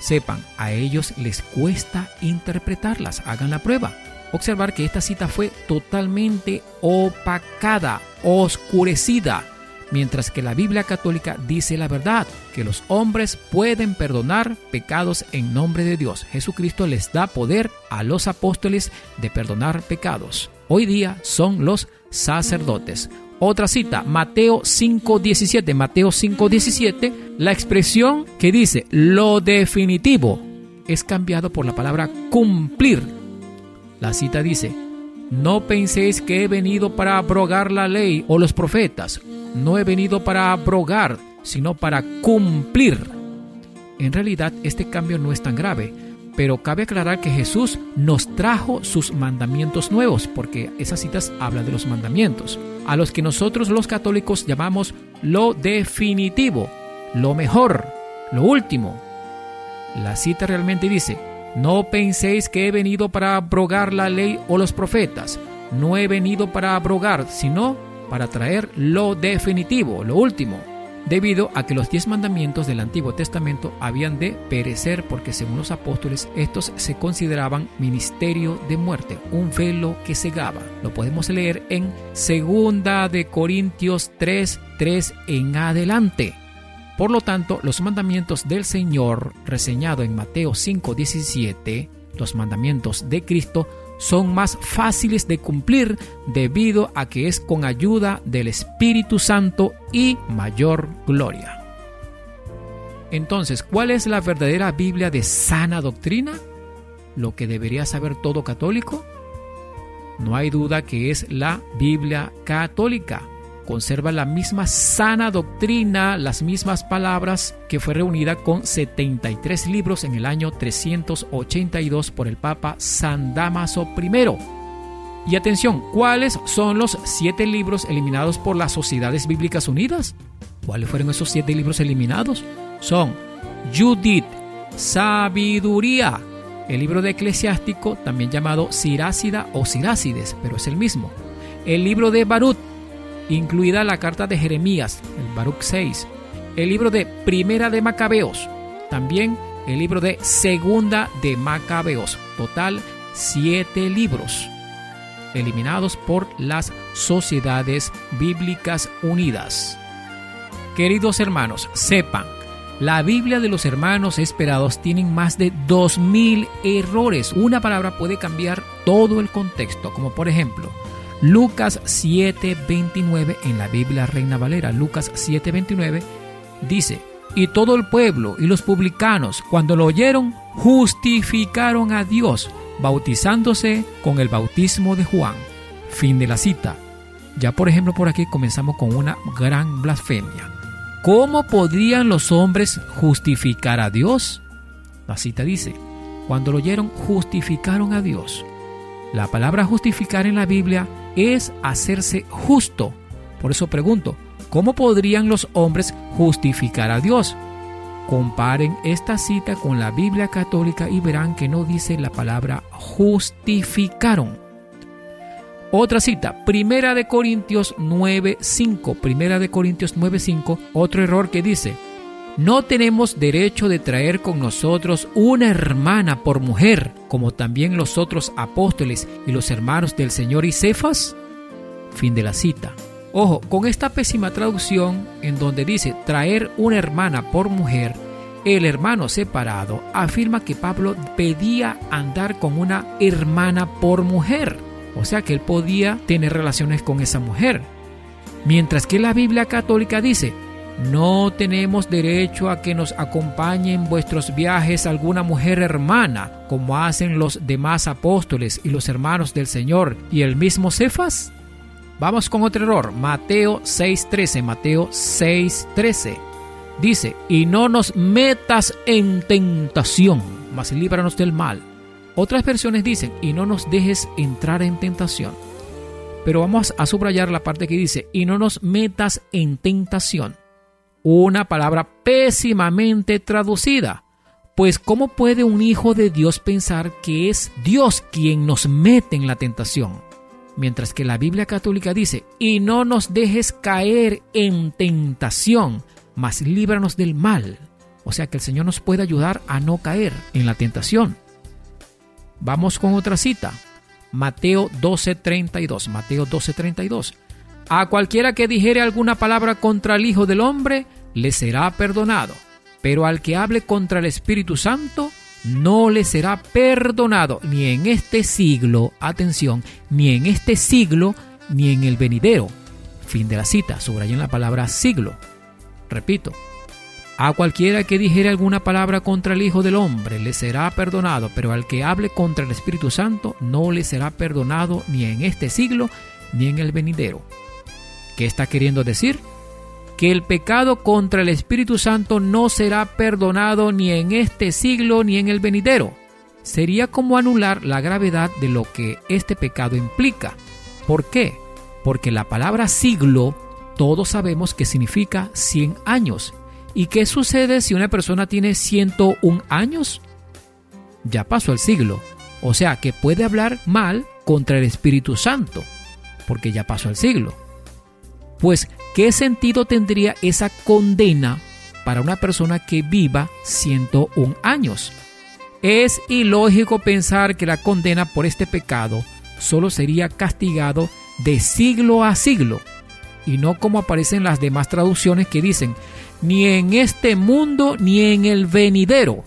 Sepan, a ellos les cuesta interpretarlas, hagan la prueba observar que esta cita fue totalmente opacada, oscurecida, mientras que la Biblia católica dice la verdad, que los hombres pueden perdonar pecados en nombre de Dios. Jesucristo les da poder a los apóstoles de perdonar pecados. Hoy día son los sacerdotes. Otra cita, Mateo 5.17. Mateo 5.17, la expresión que dice lo definitivo es cambiado por la palabra cumplir la cita dice, no penséis que he venido para abrogar la ley o los profetas. No he venido para abrogar, sino para cumplir. En realidad este cambio no es tan grave, pero cabe aclarar que Jesús nos trajo sus mandamientos nuevos, porque esas citas hablan de los mandamientos, a los que nosotros los católicos llamamos lo definitivo, lo mejor, lo último. La cita realmente dice, no penséis que he venido para abrogar la ley o los profetas. No he venido para abrogar, sino para traer lo definitivo, lo último, debido a que los diez mandamientos del Antiguo Testamento habían de perecer porque según los apóstoles estos se consideraban ministerio de muerte, un velo que cegaba. Lo podemos leer en Segunda de Corintios 3, 3 en adelante. Por lo tanto, los mandamientos del Señor, reseñado en Mateo 5:17, los mandamientos de Cristo, son más fáciles de cumplir debido a que es con ayuda del Espíritu Santo y mayor gloria. Entonces, ¿cuál es la verdadera Biblia de sana doctrina? Lo que debería saber todo católico. No hay duda que es la Biblia católica conserva la misma sana doctrina, las mismas palabras que fue reunida con 73 libros en el año 382 por el Papa San Damaso I. Y atención, ¿cuáles son los siete libros eliminados por las Sociedades Bíblicas Unidas? ¿Cuáles fueron esos siete libros eliminados? Son Judith, Sabiduría, el libro de Eclesiástico, también llamado Sirácida o Sirácides, pero es el mismo. El libro de Barut, incluida la carta de Jeremías, el Baruch 6, el libro de Primera de Macabeos, también el libro de Segunda de Macabeos, total siete libros eliminados por las Sociedades Bíblicas Unidas. Queridos hermanos, sepan, la Biblia de los hermanos esperados tienen más de 2.000 errores. Una palabra puede cambiar todo el contexto, como por ejemplo, Lucas 7:29 en la Biblia Reina Valera, Lucas 7:29 dice, y todo el pueblo y los publicanos, cuando lo oyeron, justificaron a Dios, bautizándose con el bautismo de Juan. Fin de la cita. Ya por ejemplo por aquí comenzamos con una gran blasfemia. ¿Cómo podrían los hombres justificar a Dios? La cita dice, cuando lo oyeron, justificaron a Dios. La palabra justificar en la Biblia es hacerse justo, Por eso pregunto, ¿cómo podrían los hombres justificar a Dios? Comparen esta cita con la Biblia católica y verán que no dice la palabra justificaron. Otra cita, Primera de Corintios 9:5, Primera de Corintios 9:5, otro error que dice, no tenemos derecho de traer con nosotros una hermana por mujer, como también los otros apóstoles y los hermanos del Señor y Cefas. Fin de la cita. Ojo, con esta pésima traducción en donde dice traer una hermana por mujer, el hermano separado afirma que Pablo pedía andar con una hermana por mujer, o sea que él podía tener relaciones con esa mujer. Mientras que la Biblia católica dice, no tenemos derecho a que nos acompañe en vuestros viajes alguna mujer hermana, como hacen los demás apóstoles y los hermanos del Señor y el mismo Cefas. Vamos con otro error, Mateo 6:13, Mateo 6:13. Dice, y no nos metas en tentación, mas líbranos del mal. Otras versiones dicen, y no nos dejes entrar en tentación. Pero vamos a subrayar la parte que dice, y no nos metas en tentación. Una palabra pésimamente traducida. Pues ¿cómo puede un hijo de Dios pensar que es Dios quien nos mete en la tentación? Mientras que la Biblia católica dice, y no nos dejes caer en tentación, mas líbranos del mal. O sea que el Señor nos puede ayudar a no caer en la tentación. Vamos con otra cita. Mateo 12:32. Mateo 12:32. A cualquiera que dijere alguna palabra contra el Hijo del Hombre, le será perdonado. Pero al que hable contra el Espíritu Santo, no le será perdonado ni en este siglo, atención, ni en este siglo, ni en el venidero. Fin de la cita, subrayen la palabra siglo. Repito, a cualquiera que dijere alguna palabra contra el Hijo del Hombre le será perdonado, pero al que hable contra el Espíritu Santo no le será perdonado ni en este siglo, ni en el venidero. ¿Qué está queriendo decir? Que el pecado contra el Espíritu Santo no será perdonado ni en este siglo ni en el venidero. Sería como anular la gravedad de lo que este pecado implica. ¿Por qué? Porque la palabra siglo todos sabemos que significa 100 años. ¿Y qué sucede si una persona tiene 101 años? Ya pasó el siglo. O sea que puede hablar mal contra el Espíritu Santo, porque ya pasó el siglo. Pues, ¿qué sentido tendría esa condena para una persona que viva 101 años? Es ilógico pensar que la condena por este pecado solo sería castigado de siglo a siglo, y no como aparecen las demás traducciones que dicen, ni en este mundo ni en el venidero.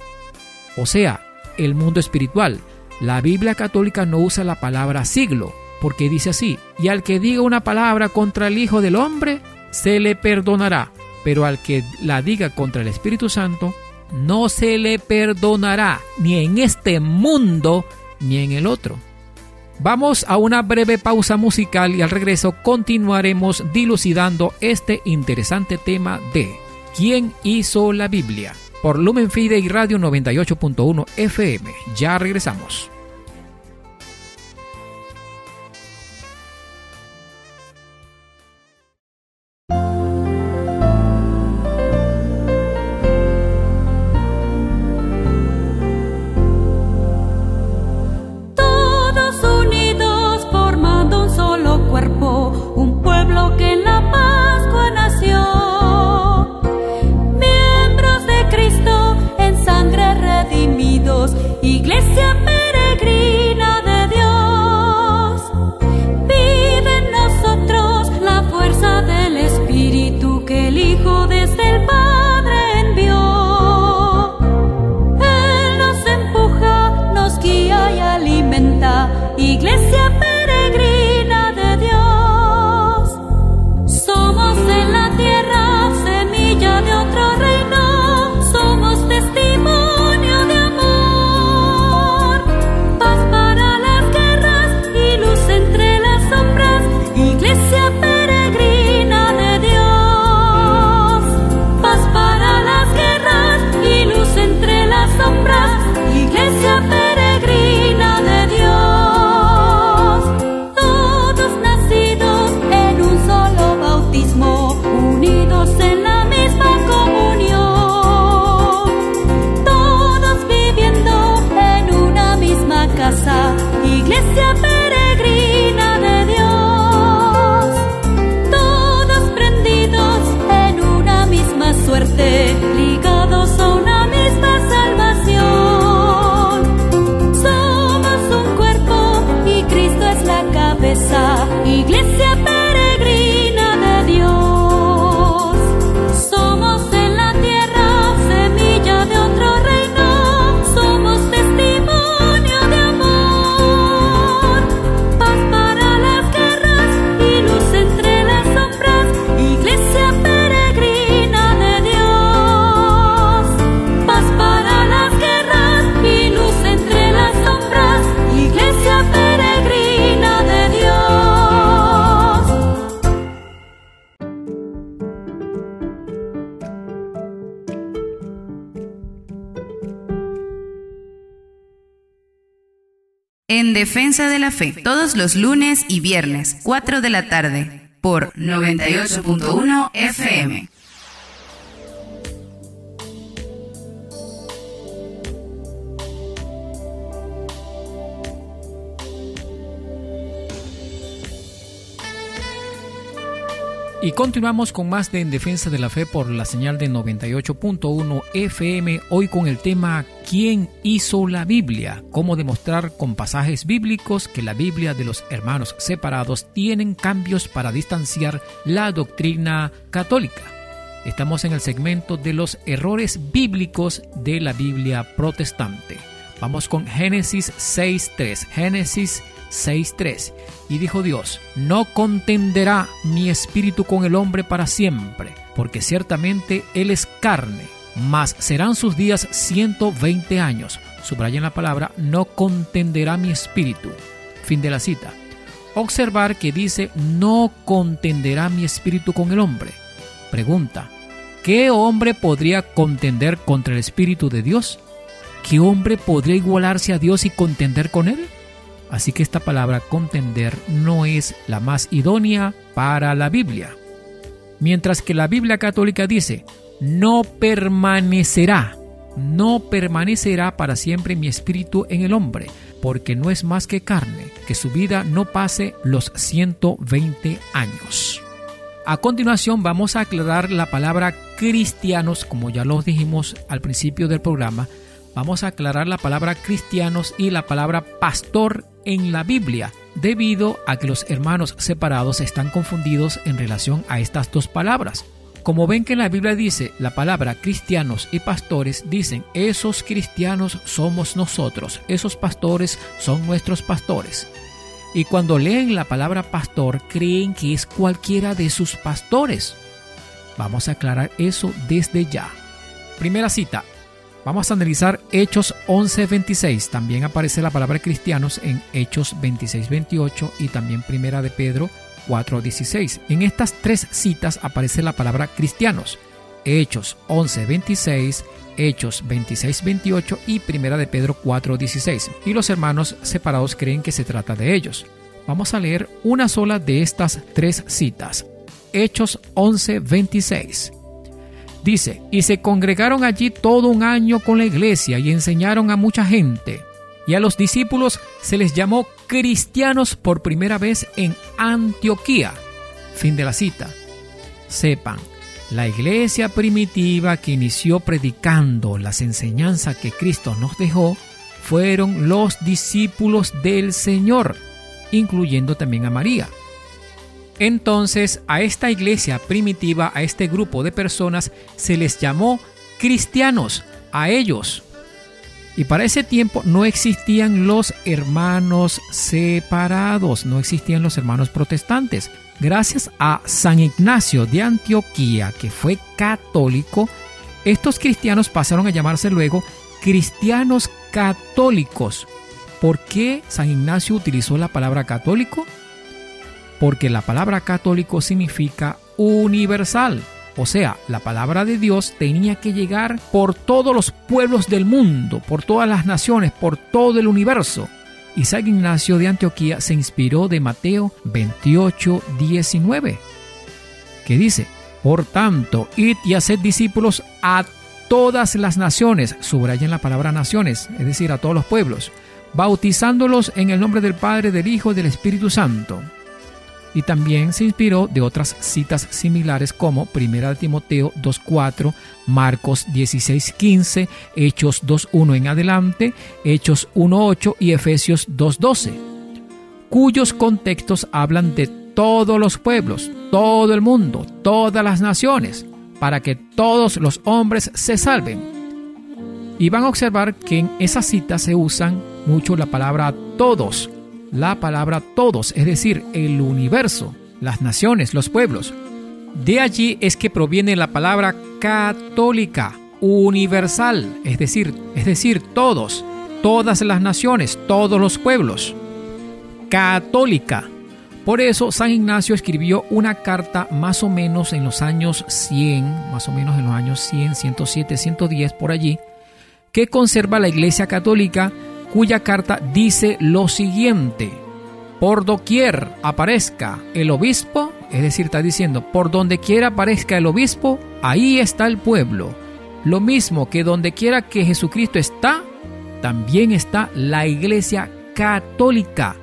O sea, el mundo espiritual. La Biblia católica no usa la palabra siglo, porque dice así, y al que diga una palabra contra el Hijo del Hombre, se le perdonará, pero al que la diga contra el Espíritu Santo, no se le perdonará, ni en este mundo, ni en el otro. Vamos a una breve pausa musical y al regreso continuaremos dilucidando este interesante tema de ¿Quién hizo la Biblia? Por Lumen Fide y Radio 98.1 FM. Ya regresamos. Todos los lunes y viernes, 4 de la tarde, por 98.1 FM. Y continuamos con más de En Defensa de la Fe por la señal de 98.1 FM, hoy con el tema ¿Quién hizo la Biblia? Cómo demostrar con pasajes bíblicos que la Biblia de los hermanos separados tienen cambios para distanciar la doctrina católica. Estamos en el segmento de los errores bíblicos de la Biblia protestante. Vamos con Génesis 6.3. Génesis 6.3. Y dijo Dios, no contenderá mi espíritu con el hombre para siempre, porque ciertamente él es carne, mas serán sus días 120 años. Subrayen la palabra, no contenderá mi espíritu. Fin de la cita. Observar que dice, no contenderá mi espíritu con el hombre. Pregunta, ¿qué hombre podría contender contra el espíritu de Dios? ¿Qué hombre podría igualarse a Dios y contender con él? Así que esta palabra contender no es la más idónea para la Biblia. Mientras que la Biblia católica dice, no permanecerá, no permanecerá para siempre mi espíritu en el hombre, porque no es más que carne, que su vida no pase los 120 años. A continuación vamos a aclarar la palabra cristianos, como ya lo dijimos al principio del programa, vamos a aclarar la palabra cristianos y la palabra pastor en la Biblia, debido a que los hermanos separados están confundidos en relación a estas dos palabras. Como ven que en la Biblia dice la palabra cristianos y pastores, dicen esos cristianos somos nosotros, esos pastores son nuestros pastores. Y cuando leen la palabra pastor creen que es cualquiera de sus pastores. Vamos a aclarar eso desde ya. Primera cita, Vamos a analizar Hechos 11:26. También aparece la palabra cristianos en Hechos 26:28 y también Primera de Pedro 4:16. En estas tres citas aparece la palabra cristianos. Hechos 11:26, Hechos 26:28 y Primera de Pedro 4:16. Y los hermanos separados creen que se trata de ellos. Vamos a leer una sola de estas tres citas. Hechos 11:26. Dice, y se congregaron allí todo un año con la iglesia y enseñaron a mucha gente. Y a los discípulos se les llamó cristianos por primera vez en Antioquía. Fin de la cita. Sepan, la iglesia primitiva que inició predicando las enseñanzas que Cristo nos dejó fueron los discípulos del Señor, incluyendo también a María. Entonces a esta iglesia primitiva, a este grupo de personas, se les llamó cristianos, a ellos. Y para ese tiempo no existían los hermanos separados, no existían los hermanos protestantes. Gracias a San Ignacio de Antioquía, que fue católico, estos cristianos pasaron a llamarse luego cristianos católicos. ¿Por qué San Ignacio utilizó la palabra católico? Porque la palabra católico significa universal. O sea, la palabra de Dios tenía que llegar por todos los pueblos del mundo, por todas las naciones, por todo el universo. Y San Ignacio de Antioquía se inspiró de Mateo 28, 19, que dice, Por tanto, id y haced discípulos a todas las naciones, subrayen la palabra naciones, es decir, a todos los pueblos, bautizándolos en el nombre del Padre, del Hijo y del Espíritu Santo y también se inspiró de otras citas similares como 1 Timoteo 2.4, Marcos 16.15, Hechos 2.1 en adelante, Hechos 1.8 y Efesios 2.12, cuyos contextos hablan de todos los pueblos, todo el mundo, todas las naciones, para que todos los hombres se salven. Y van a observar que en esas citas se usan mucho la palabra todos, la palabra todos, es decir, el universo, las naciones, los pueblos. De allí es que proviene la palabra católica, universal, es decir, es decir, todos, todas las naciones, todos los pueblos. Católica. Por eso San Ignacio escribió una carta más o menos en los años 100, más o menos en los años 100, 107, 110 por allí, que conserva la Iglesia Católica cuya carta dice lo siguiente. Por doquier aparezca el obispo, es decir, está diciendo, por donde quiera aparezca el obispo, ahí está el pueblo. Lo mismo que donde quiera que Jesucristo está, también está la iglesia católica.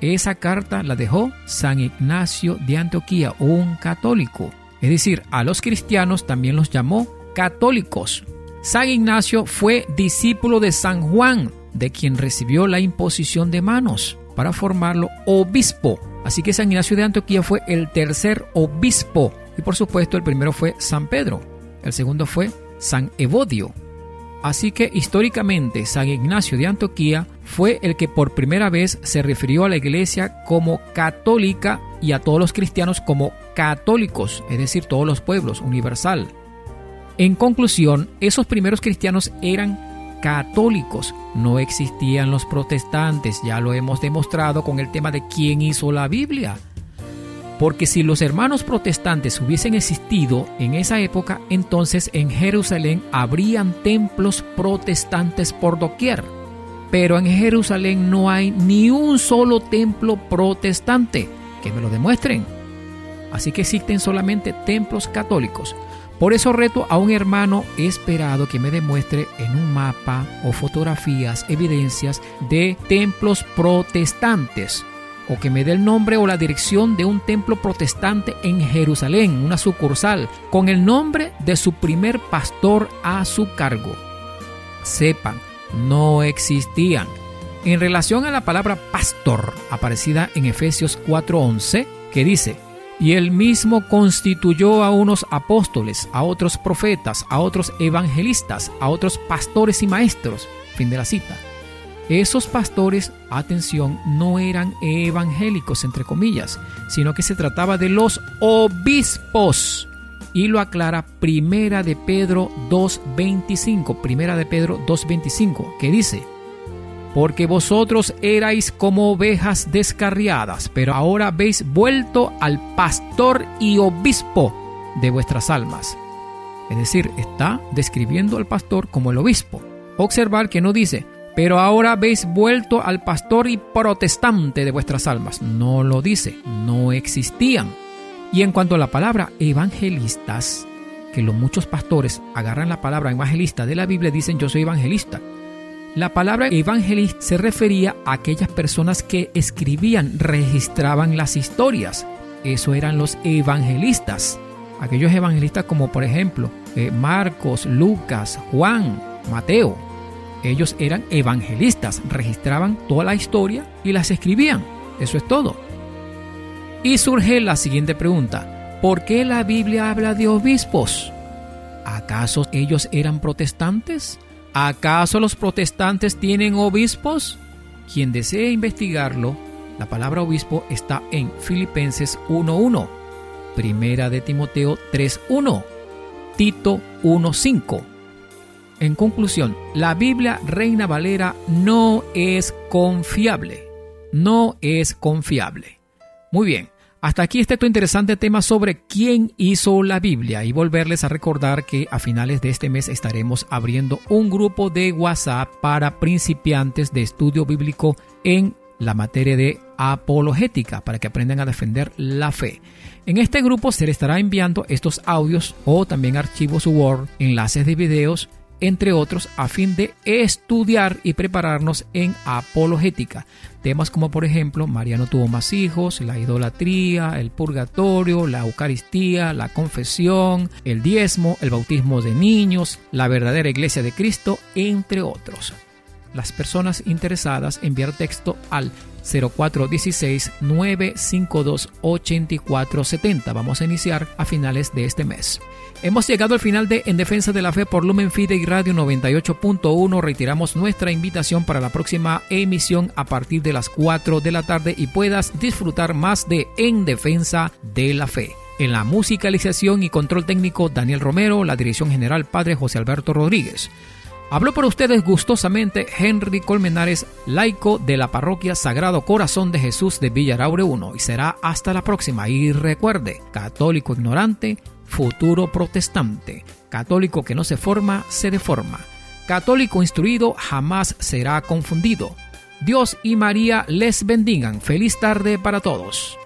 Esa carta la dejó San Ignacio de Antioquía, un católico. Es decir, a los cristianos también los llamó católicos. San Ignacio fue discípulo de San Juan, de quien recibió la imposición de manos para formarlo obispo. Así que San Ignacio de Antioquía fue el tercer obispo. Y por supuesto el primero fue San Pedro. El segundo fue San Evodio. Así que históricamente San Ignacio de Antioquía fue el que por primera vez se refirió a la iglesia como católica y a todos los cristianos como católicos, es decir, todos los pueblos, universal. En conclusión, esos primeros cristianos eran católicos, no existían los protestantes, ya lo hemos demostrado con el tema de quién hizo la Biblia. Porque si los hermanos protestantes hubiesen existido en esa época, entonces en Jerusalén habrían templos protestantes por doquier. Pero en Jerusalén no hay ni un solo templo protestante. Que me lo demuestren. Así que existen solamente templos católicos. Por eso reto a un hermano esperado que me demuestre en un mapa o fotografías, evidencias de templos protestantes o que me dé el nombre o la dirección de un templo protestante en Jerusalén, una sucursal, con el nombre de su primer pastor a su cargo. Sepan, no existían. En relación a la palabra pastor, aparecida en Efesios 4:11, que dice, y él mismo constituyó a unos apóstoles, a otros profetas, a otros evangelistas, a otros pastores y maestros. Fin de la cita. Esos pastores, atención, no eran evangélicos, entre comillas, sino que se trataba de los obispos. Y lo aclara Primera de Pedro 2.25, Primera de Pedro 2.25, que dice, porque vosotros erais como ovejas descarriadas, pero ahora habéis vuelto al pastor y obispo de vuestras almas. Es decir, está describiendo al pastor como el obispo. Observar que no dice, pero ahora habéis vuelto al pastor y protestante de vuestras almas. No lo dice, no existían. Y en cuanto a la palabra evangelistas, que los muchos pastores agarran la palabra evangelista de la Biblia, dicen yo soy evangelista. La palabra evangelista se refería a aquellas personas que escribían, registraban las historias. Eso eran los evangelistas. Aquellos evangelistas como por ejemplo eh, Marcos, Lucas, Juan, Mateo. Ellos eran evangelistas, registraban toda la historia y las escribían. Eso es todo. Y surge la siguiente pregunta. ¿Por qué la Biblia habla de obispos? ¿Acaso ellos eran protestantes? ¿Acaso los protestantes tienen obispos? Quien desee investigarlo, la palabra obispo está en Filipenses 1.1, Primera de Timoteo 3.1, Tito 1.5. En conclusión, la Biblia Reina Valera no es confiable. No es confiable. Muy bien, hasta aquí este tu interesante tema sobre quién hizo la Biblia y volverles a recordar que a finales de este mes estaremos abriendo un grupo de WhatsApp para principiantes de estudio bíblico en la materia de apologética para que aprendan a defender la fe. En este grupo se les estará enviando estos audios o también archivos Word, enlaces de videos entre otros, a fin de estudiar y prepararnos en apologética. Temas como por ejemplo, Mariano tuvo más hijos, la idolatría, el purgatorio, la Eucaristía, la confesión, el diezmo, el bautismo de niños, la verdadera iglesia de Cristo, entre otros. Las personas interesadas enviar texto al 0416-952-8470. Vamos a iniciar a finales de este mes. Hemos llegado al final de En Defensa de la Fe por Lumen Fide y Radio 98.1. Retiramos nuestra invitación para la próxima emisión a partir de las 4 de la tarde y puedas disfrutar más de En Defensa de la Fe. En la musicalización y control técnico Daniel Romero, la dirección general Padre José Alberto Rodríguez. Habló por ustedes gustosamente Henry Colmenares, laico de la parroquia Sagrado Corazón de Jesús de Villaraure 1 y será hasta la próxima. Y recuerde, católico ignorante, futuro protestante, católico que no se forma, se deforma. Católico instruido jamás será confundido. Dios y María les bendigan. Feliz tarde para todos.